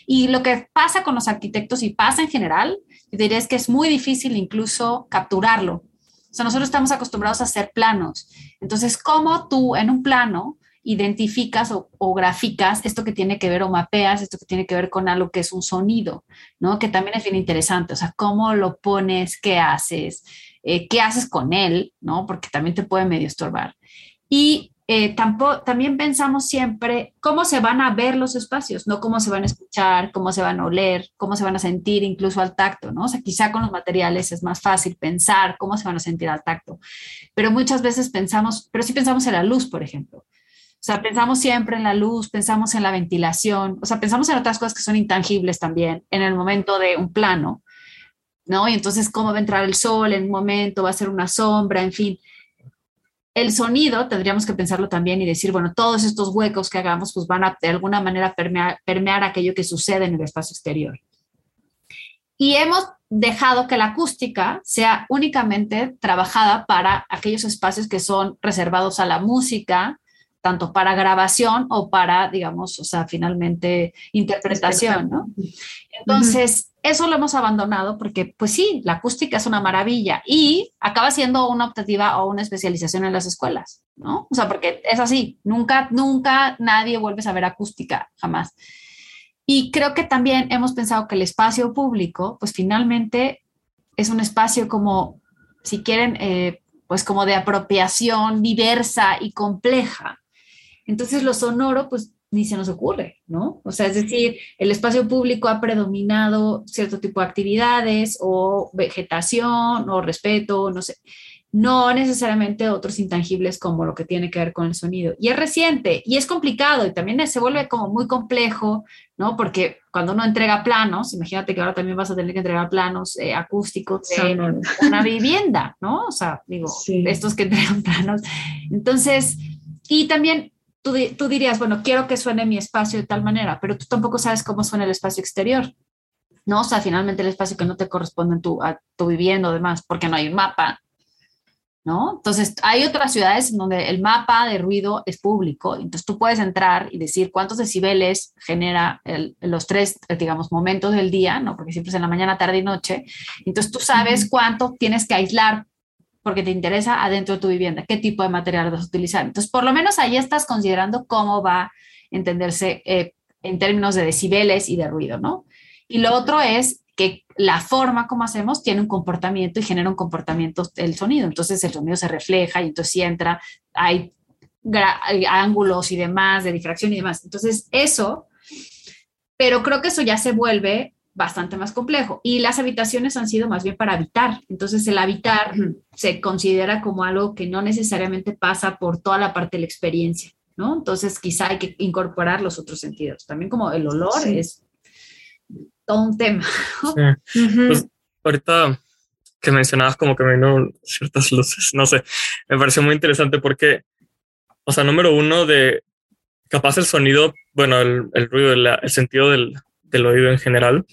Y lo que pasa con los arquitectos y pasa en general, yo diría es que es muy difícil incluso capturarlo. O sea, nosotros estamos acostumbrados a hacer planos. Entonces, ¿cómo tú en un plano identificas o, graficas esto que tiene que ver o mapeas esto que tiene que ver con algo que es un sonido, ¿no? Que también es bien interesante, o sea, cómo lo pones, qué haces, eh, qué haces con él, ¿no? Porque también te puede medio estorbar. Y eh, tampoco, también pensamos siempre cómo se van a ver los espacios, no cómo se van a escuchar, cómo se van a oler, cómo se van a sentir incluso al tacto, ¿no? O sea, quizá con los materiales es más fácil pensar cómo se van a sentir al tacto, pero muchas veces pensamos, pero sí pensamos en la luz, por ejemplo. O sea, pensamos siempre en la luz, pensamos en la ventilación, o sea, pensamos en otras cosas que son intangibles también en el momento de un plano, ¿no? Y entonces, ¿cómo va a entrar el sol en un momento? ¿Va a ser una sombra? En fin. El sonido, tendríamos que pensarlo también y decir, bueno, todos estos huecos que hagamos, pues van a de alguna manera permear, permear aquello que sucede en el espacio exterior. Y hemos dejado que la acústica sea únicamente trabajada para aquellos espacios que son reservados a la música, tanto para grabación o para, digamos, o sea, finalmente interpretación, ¿no? Entonces, eso lo hemos abandonado porque, pues sí, la acústica es una maravilla y acaba siendo una optativa o una especialización en las escuelas, ¿no? O sea, porque es así, nunca, nunca nadie vuelve a saber acústica, jamás. Y creo que también hemos pensado que el espacio público, pues finalmente es un espacio como, si quieren, eh, pues como de apropiación diversa y compleja. Entonces lo sonoro, pues ni se nos ocurre, ¿no? O sea, es decir, el espacio público ha predominado cierto tipo de actividades o vegetación o respeto, no sé, no necesariamente otros intangibles como lo que tiene que ver con el sonido. Y es reciente y es complicado y también se vuelve como muy complejo, ¿no? Porque cuando uno entrega planos, imagínate que ahora también vas a tener que entregar planos eh, acústicos de una vivienda, ¿no? O sea, digo, estos que entregan planos. Entonces, y también tú, dirías, bueno, quiero que suene mi espacio de tal manera, pero tú tampoco sabes cómo suena el espacio exterior. ¿no? O sea, finalmente el espacio que no te corresponde a tu, a tu vivienda o demás, porque no hay un mapa, ¿no? Entonces, hay otras ciudades donde el mapa de ruido es público, entonces tú puedes entrar y decir cuántos decibeles genera los tres, digamos, momentos del día, ¿no? Porque siempre es en la mañana, tarde y noche, entonces tú sabes cuánto tienes que aislar porque te interesa adentro de tu vivienda, qué tipo de material vas a utilizar. Entonces, por lo menos ahí estás considerando cómo va a entenderse eh, en términos de decibeles y de ruido, ¿no? Y lo otro es que la forma como hacemos tiene un comportamiento y genera un comportamiento el sonido. Entonces el sonido se refleja y entonces entra, hay, hay ángulos y demás, de difracción y demás. Entonces eso, pero creo que eso ya se vuelve bastante más complejo. Y las habitaciones han sido más bien para habitar. Entonces el habitar se considera como algo que no necesariamente pasa por toda la parte de la experiencia, ¿no? Entonces quizá hay que incorporar los otros sentidos. También como el olor es todo un tema. Pues, ahorita que mencionabas como que me vino ciertas luces, no sé, me pareció muy interesante porque, o sea, número uno de capaz el sonido, bueno, el, el ruido, el, el sentido del, del, oído en general,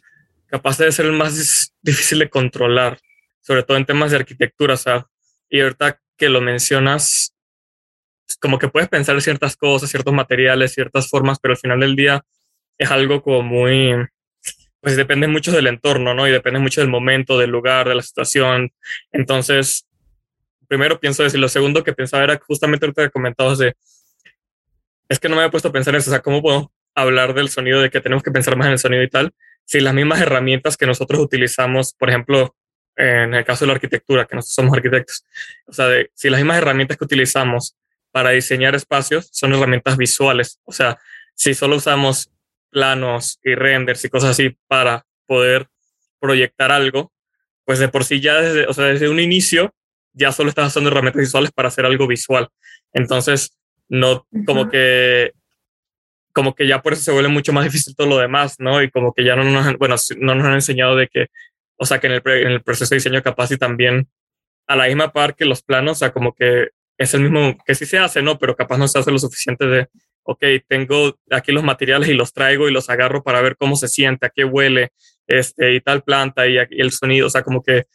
capaz de ser el más difícil de controlar, sobre todo en temas de arquitectura, o sea, y ahorita que lo mencionas, como que puedes pensar ciertas cosas, ciertos materiales, ciertas formas, pero al final del día es algo como muy, pues depende mucho del entorno, ¿no? Y depende mucho del momento, del lugar, de la situación. Entonces, primero pienso decir, lo segundo que pensaba era justamente lo que comentabas de, es que no me había puesto a pensar eso, o sea, ¿cómo puedo hablar del sonido, de que tenemos que pensar más en el sonido y tal? Si las mismas herramientas que nosotros utilizamos, por ejemplo, en el caso de la arquitectura, que nosotros somos arquitectos, o sea, de, si las mismas herramientas que utilizamos para diseñar espacios son herramientas visuales, o sea, si solo usamos planos y renders y cosas así para poder proyectar algo, pues de por sí ya desde, o sea, desde un inicio ya solo estás usando herramientas visuales para hacer algo visual. Entonces, no como que como que ya por eso se vuelve mucho más difícil todo lo demás, ¿no? Y como que ya no nos, bueno, no nos han enseñado de que, o sea, que en el, en el proceso de diseño capaz y también a la misma par que los planos, o sea, como que es el mismo, que sí se hace, ¿no? Pero capaz no se hace lo suficiente de, ok, tengo aquí los materiales y los traigo y los agarro para ver cómo se siente, a qué huele, este, y tal planta y, y el sonido, o sea, como que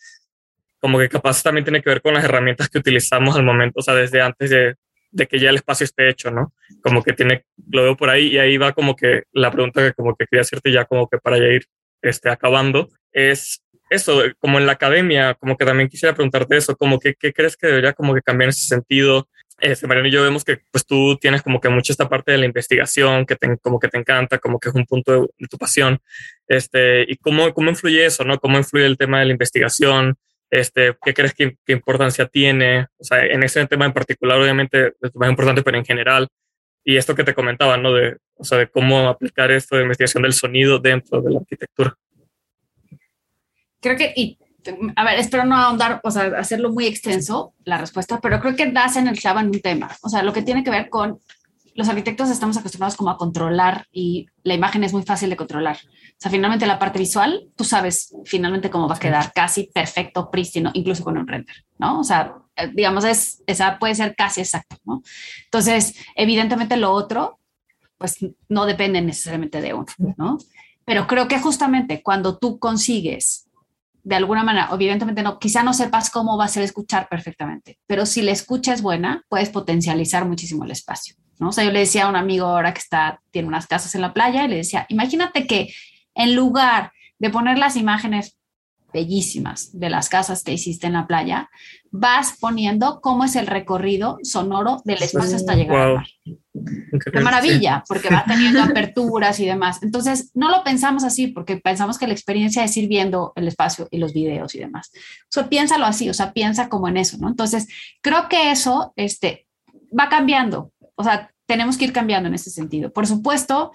como que capaz también tiene que ver con las herramientas que utilizamos al momento, o sea, desde antes de, de que ya el espacio esté hecho, ¿no? Como que tiene, lo veo por ahí y ahí va como que la pregunta que como que quería hacerte ya como que para ya ir este, acabando, es eso, como en la academia, como que también quisiera preguntarte eso, como que qué crees que debería como que cambiar en ese sentido. Este, Mariano y yo vemos que pues tú tienes como que mucho esta parte de la investigación que te, como que te encanta, como que es un punto de, de tu pasión. Este, y cómo, cómo influye eso, ¿no? ¿Cómo influye el tema de la investigación? Este, ¿Qué crees que, importancia tiene? O sea, en ese tema en particular, obviamente, es más importante, pero en general. Y esto que te comentaba, ¿no? De, o sea, de cómo aplicar esto de investigación del sonido dentro de la arquitectura. Creo que, y a ver, espero no ahondar, o sea, hacerlo muy extenso la respuesta, pero creo que das en el clavo en un tema. O sea, lo que tiene que ver con los arquitectos estamos acostumbrados como a controlar y la imagen es muy fácil de controlar. O sea, finalmente la parte visual, tú sabes finalmente cómo va a quedar casi perfecto, prístino, incluso con un render, ¿no? O sea, eh, digamos, es, esa puede ser casi exacto, ¿no? Entonces, evidentemente lo otro, pues no depende necesariamente de uno, ¿no? Pero creo que justamente cuando tú consigues de alguna manera, evidentemente no, quizá no sepas cómo va a ser escuchar perfectamente, pero si la escucha es buena, puedes potencializar muchísimo el espacio. ¿No? O sea, yo le decía a un amigo ahora que está, tiene unas casas en la playa y le decía, imagínate que en lugar de poner las imágenes bellísimas de las casas que hiciste en la playa, vas poniendo cómo es el recorrido sonoro del espacio hasta llegar al mar. Qué maravilla, porque va teniendo aperturas y demás. Entonces, no lo pensamos así porque pensamos que la experiencia es ir viendo el espacio y los videos y demás. O sea, piénsalo así, o sea, piensa como en eso, ¿no? Entonces, creo que eso este, va cambiando o sea, tenemos que ir cambiando en ese sentido. Por supuesto,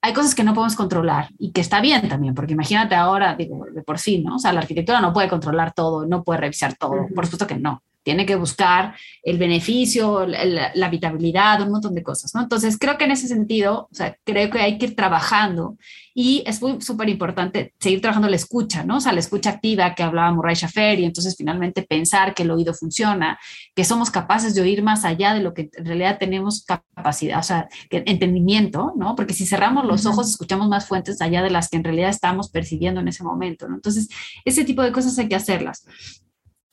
hay cosas que no podemos controlar y que está bien también, porque imagínate ahora, digo, de por sí, ¿no? O sea, la arquitectura no puede controlar todo, no puede revisar todo, por supuesto que no tiene que buscar el beneficio, la, habitabilidad, un montón de cosas, ¿no? Entonces, creo que en ese sentido, o sea, creo que hay que ir trabajando y es muy súper importante seguir trabajando la escucha, ¿no? O sea, la escucha activa que hablaba Murray Schaffer y entonces finalmente pensar que el oído funciona, que somos capaces de oír más allá de lo que en realidad tenemos capacidad, o sea, que, entendimiento, ¿no? Porque si cerramos los ojos, escuchamos más fuentes allá de las que en realidad estamos percibiendo en ese momento, ¿no? Entonces, ese tipo de cosas hay que hacerlas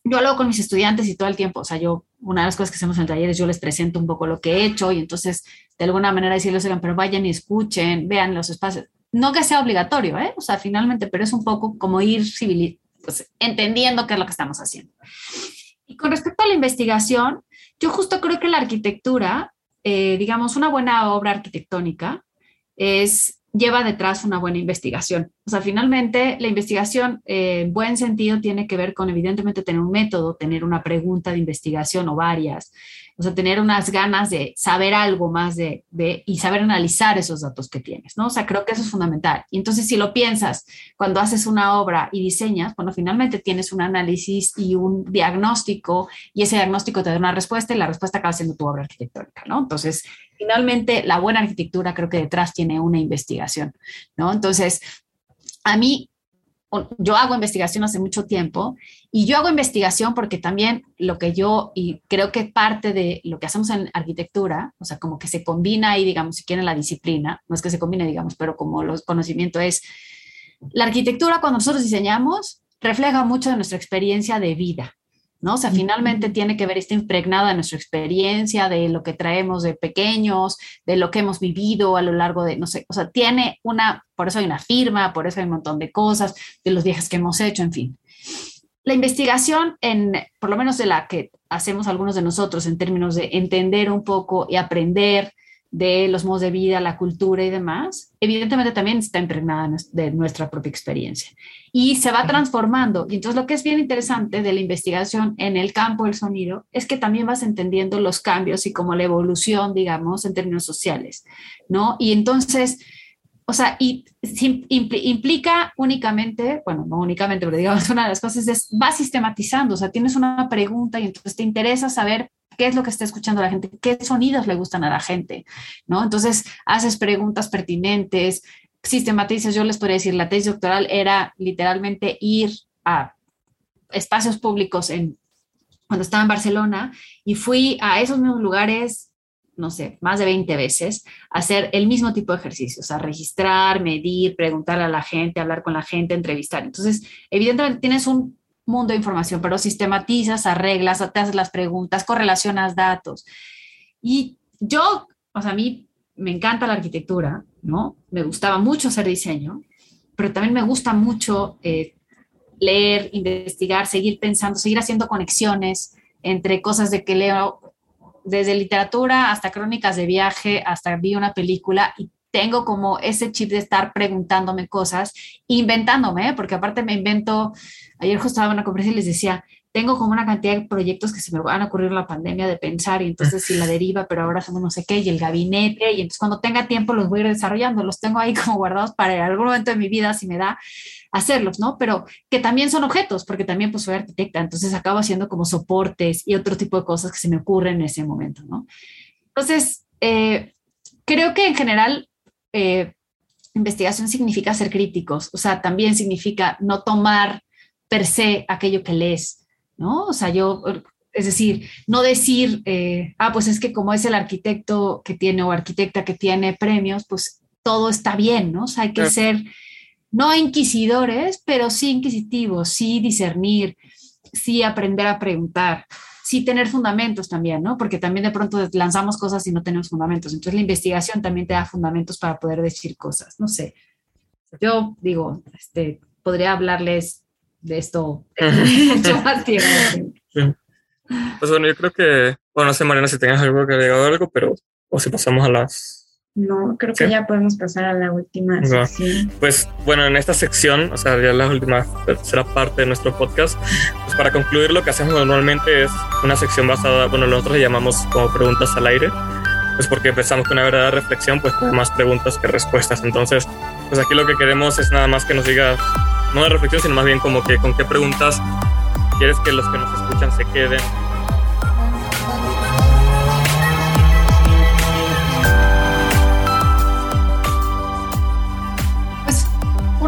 yo hablo con mis estudiantes y todo el tiempo, o sea, yo, una de las cosas que hacemos en talleres, yo les presento un poco lo que he hecho y entonces de alguna manera decirles, oigan, pero vayan y escuchen, vean los espacios. No que sea obligatorio, ¿eh? O sea, finalmente, pero es un poco como ir civil, pues, entendiendo qué es lo que estamos haciendo. Y con respecto a la investigación, yo justo creo que la arquitectura, eh, digamos, una buena obra arquitectónica es lleva detrás una buena investigación. O sea, finalmente la investigación eh, en buen sentido tiene que ver con evidentemente tener un método, tener una pregunta de investigación o varias, o sea, tener unas ganas de saber algo más de, de, y saber analizar esos datos que tienes, ¿no? O sea, creo que eso es fundamental. Y entonces si lo piensas, cuando haces una obra y diseñas, bueno, finalmente tienes un análisis y un diagnóstico y ese diagnóstico te da una respuesta y la respuesta acaba siendo tu obra arquitectónica, ¿no? Entonces, finalmente la buena arquitectura creo que detrás tiene una investigación, ¿no? Entonces, a mí yo hago investigación hace mucho tiempo y yo hago investigación porque también lo que yo, y creo que parte de lo que hacemos en arquitectura, o sea, como que se combina ahí, digamos, si quieren la disciplina, no es que se combine, digamos, pero como los conocimiento es, la arquitectura cuando nosotros diseñamos refleja mucho de nuestra experiencia de vida, ¿no? O sea, finalmente tiene que ver, está impregnada de nuestra experiencia, de lo que traemos de pequeños, de lo que hemos vivido a lo largo de, no sé, o sea, tiene una, por eso hay una firma, por eso hay un montón de cosas, de los viajes que hemos hecho, en fin. La investigación, en, por lo menos de la que hacemos algunos de nosotros en términos de entender un poco y aprender de los modos de vida, la cultura y demás, evidentemente también está impregnada de nuestra propia experiencia y se va transformando. Y entonces lo que es bien interesante de la investigación en el campo del sonido es que también vas entendiendo los cambios y como la evolución, digamos, en términos sociales, ¿no? Y entonces, o sea, y implica únicamente, bueno, no únicamente, pero digamos, [laughs] una de las cosas es, va sistematizando, o sea, tienes una pregunta y entonces te interesa saber qué es lo que está escuchando la gente, qué sonidos le gustan a la gente, ¿no? Entonces, haces preguntas pertinentes, sistematizas, yo les podría decir, la tesis doctoral era literalmente ir a espacios públicos en, cuando estaba en Barcelona y fui a esos mismos lugares, no sé, más de 20 veces, hacer el mismo tipo de ejercicios, a registrar, medir, preguntar a la gente, hablar con la gente, entrevistar. Entonces, evidentemente tienes un mundo de información, pero sistematizas, arreglas, te haces las preguntas, correlacionas datos. Y yo, o sea, a mí me encanta la arquitectura, ¿no? Me gustaba mucho hacer diseño, pero también me gusta mucho eh, leer, investigar, seguir pensando, seguir haciendo conexiones entre cosas de que leo, desde literatura hasta crónicas de viaje, hasta vi una película y tengo como ese chip de estar preguntándome cosas, inventándome, ¿eh? porque aparte me invento, ayer justo estaba en una conferencia y les decía, tengo como una cantidad de proyectos que se me van a ocurrir en la pandemia de pensar y entonces si la deriva, pero ahora hacemos no sé qué y el gabinete y entonces cuando tenga tiempo los voy a ir desarrollando, los tengo ahí [laughs] como guardados para algún momento de mi vida si me da hacerlos, ¿no? Pero que también son objetos, porque también pues soy arquitecta, entonces acabo haciendo como soportes y otro tipo de cosas que se me ocurren en ese momento, ¿no? Entonces, eh, creo que en general eh, investigación significa ser críticos, o sea, también significa no tomar per se aquello que lees, ¿no? O sea, yo, es decir, no decir, eh, ah, pues es que como es el arquitecto que tiene o arquitecta que tiene premios, pues todo está bien, ¿no? O sea, hay que ser no inquisidores, pero sí inquisitivos, sí discernir, sí aprender a preguntar sí tener fundamentos también, ¿no? Porque también de pronto lanzamos cosas y no tenemos fundamentos. Entonces la investigación también te da fundamentos para poder decir cosas, no sé. Yo digo, este, podría hablarles de esto [laughs] mucho más tiempo. Pues bueno, yo creo que, bueno, no sé, Mariana, si tengas algo que agregar algo, pero o si pasamos a las no, creo que ya podemos pasar a la última sección. Pues bueno, en esta sección, o sea, ya la última tercera parte de nuestro podcast, pues para concluir lo que hacemos normalmente es una sección basada, bueno, nosotros le llamamos como preguntas al aire, pues porque empezamos con una verdadera reflexión, pues con más preguntas que respuestas. Entonces, pues aquí lo que queremos es nada más que nos diga, no de reflexión, sino más bien como que con qué preguntas quieres que los que nos escuchan se queden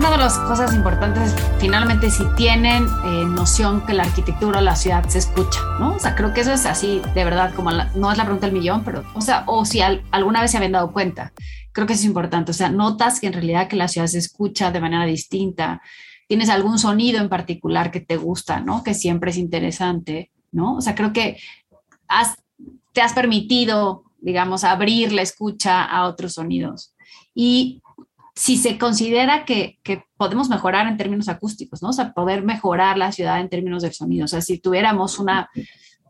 una de las cosas importantes, finalmente, si tienen eh, noción que la arquitectura de la ciudad se escucha, ¿no? O sea, creo que eso es así, de verdad, como no es la pregunta del millón, pero, o sea, o si alguna vez se habían dado cuenta, creo que eso es importante. O sea, notas que en realidad que la ciudad se escucha de manera distinta, tienes algún sonido en particular que te gusta, ¿no? Que siempre es interesante, ¿no? O sea, creo que te has permitido, digamos, abrir la escucha a otros sonidos. Y si se considera que, podemos mejorar en términos acústicos, ¿no? O sea, poder mejorar la ciudad en términos del sonido. O sea, si tuviéramos una,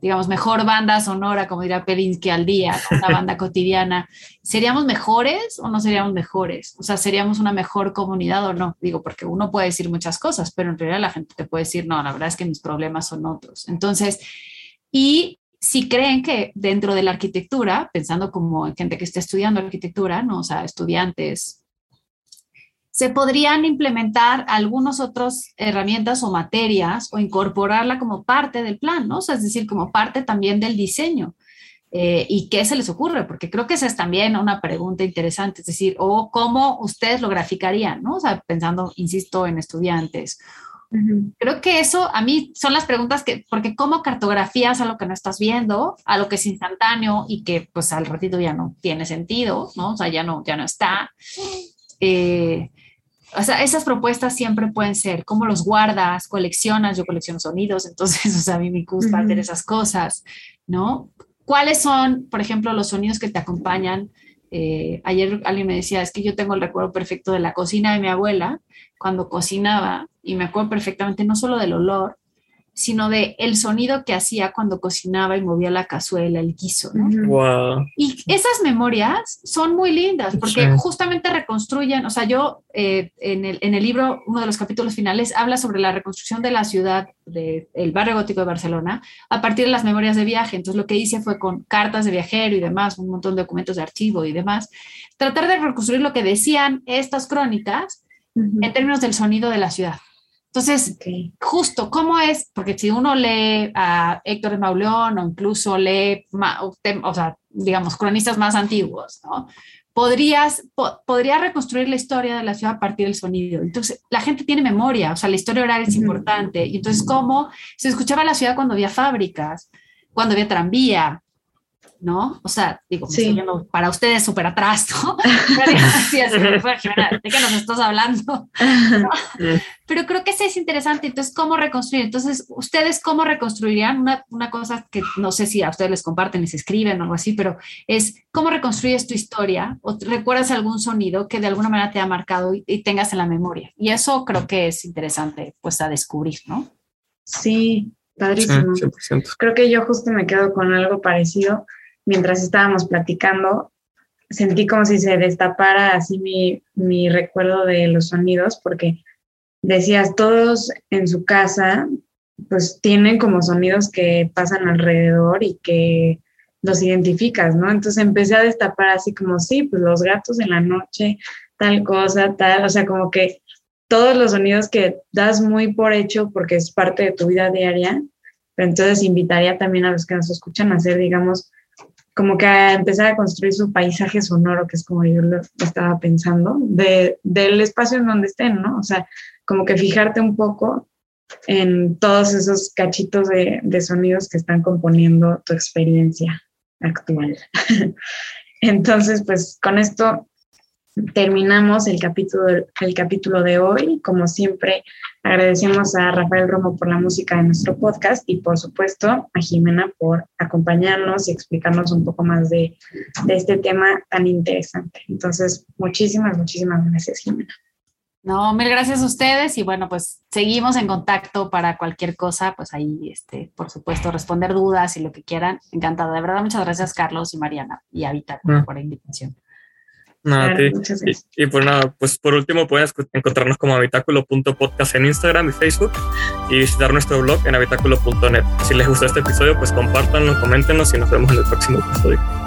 digamos, mejor banda sonora, como dirá Pelinsky al día, una [laughs] banda cotidiana, ¿seríamos mejores o no seríamos mejores? O sea, ¿seríamos una mejor comunidad o no? Digo, porque uno puede decir muchas cosas, pero en realidad la gente te puede decir, no, la verdad es que mis problemas son otros. Entonces, y si creen que dentro de la arquitectura, pensando como gente que está estudiando arquitectura, ¿no? O sea, estudiantes, se podrían implementar algunas otras herramientas o materias o incorporarla como parte del plan, ¿no? O sea, es decir, como parte también del diseño. Eh, ¿Y qué se les ocurre? Porque creo que esa es también una pregunta interesante, es decir, o cómo ustedes lo graficarían, ¿no? O sea, pensando, insisto, en estudiantes. Creo que eso a mí son las preguntas que, porque cómo cartografías a lo que no estás viendo, a lo que es instantáneo y que pues al ratito ya no tiene sentido, ¿no? O sea, ya no, ya no está. Eh, o sea, esas propuestas siempre pueden ser cómo los guardas, coleccionas, yo colecciono sonidos, [laughs] entonces, o sea, a mí me gusta hacer esas cosas, ¿no? ¿Cuáles son, por ejemplo, los sonidos que te acompañan? Eh, ayer alguien me decía, es que yo tengo el recuerdo perfecto de la cocina de mi abuela cuando cocinaba y me acuerdo perfectamente no solo del olor, sino de el sonido que hacía cuando cocinaba y movía la cazuela, el guiso, ¿no? Y esas memorias son muy lindas porque justamente reconstruyen, o sea, yo eh, en, el, en, el, libro, uno de los capítulos finales, habla sobre la reconstrucción de la ciudad, del barrio gótico de Barcelona, a partir de las memorias de viaje. Entonces, lo que hice fue con cartas de viajero y demás, un montón de documentos de archivo y demás, tratar de reconstruir lo que decían estas crónicas en términos del sonido de la ciudad. Entonces, justo, ¿cómo es? Porque si uno lee a Héctor Mauleón o incluso lee, o sea, digamos, cronistas más antiguos, ¿no? Podrías, podría reconstruir la historia de la ciudad a partir del sonido. Entonces, la gente tiene memoria, o sea, la historia oral es importante. Y entonces, ¿cómo se escuchaba la ciudad cuando había fábricas, cuando había tranvía, ¿no? O sea, digo, para ustedes súper atrás, ¿no? [laughs] ¿de qué nos estás hablando? [laughs] Pero creo que eso es interesante. Entonces, ¿cómo reconstruir? Entonces, ¿ustedes cómo reconstruirían? Una, una cosa que no sé si a ustedes les comparten, les escriben o algo así, pero es cómo reconstruyes tu historia o recuerdas algún sonido que de alguna manera te ha marcado y, y tengas en la memoria. Y eso creo que es interesante, pues, a descubrir, ¿no? Sí, padrísimo. Creo que yo justo me quedo con algo parecido mientras estábamos platicando, sentí como si se destapara así mi, mi recuerdo de los sonidos, porque decías, todos en su casa, pues tienen como sonidos que pasan alrededor y que los identificas, ¿no? Entonces empecé a destapar así como, sí, pues los gatos en la noche, tal cosa, tal, o sea, como que todos los sonidos que das muy por hecho porque es parte de tu vida diaria, pero entonces invitaría también a los que nos escuchan a hacer, digamos, como que a empezar a construir su paisaje sonoro, que es como yo lo estaba pensando, de, del espacio en donde estén, ¿no? O sea, como que fijarte un poco en todos esos cachitos de, de sonidos que están componiendo tu experiencia actual. [laughs] Entonces, pues con esto terminamos el capítulo, el capítulo de hoy. Como siempre, agradecemos a Rafael Romo por la música de nuestro podcast y por supuesto a Jimena por acompañarnos y explicarnos un poco más de, de este tema tan interesante. Entonces, muchísimas, muchísimas gracias, Jimena. No, mil gracias a ustedes y bueno, pues seguimos en contacto para cualquier cosa, pues ahí, este, por supuesto, responder dudas y lo que quieran. Encantada, de verdad, muchas gracias Carlos y Mariana y a mm. por la invitación. Nada, y, y, pues nada, pues por último pueden encontrarnos como habitáculo.podcast en Instagram y Facebook y visitar nuestro blog en habitáculo.net. Si les gustó este episodio, pues compártanlo, coméntenos y nos vemos en el próximo episodio.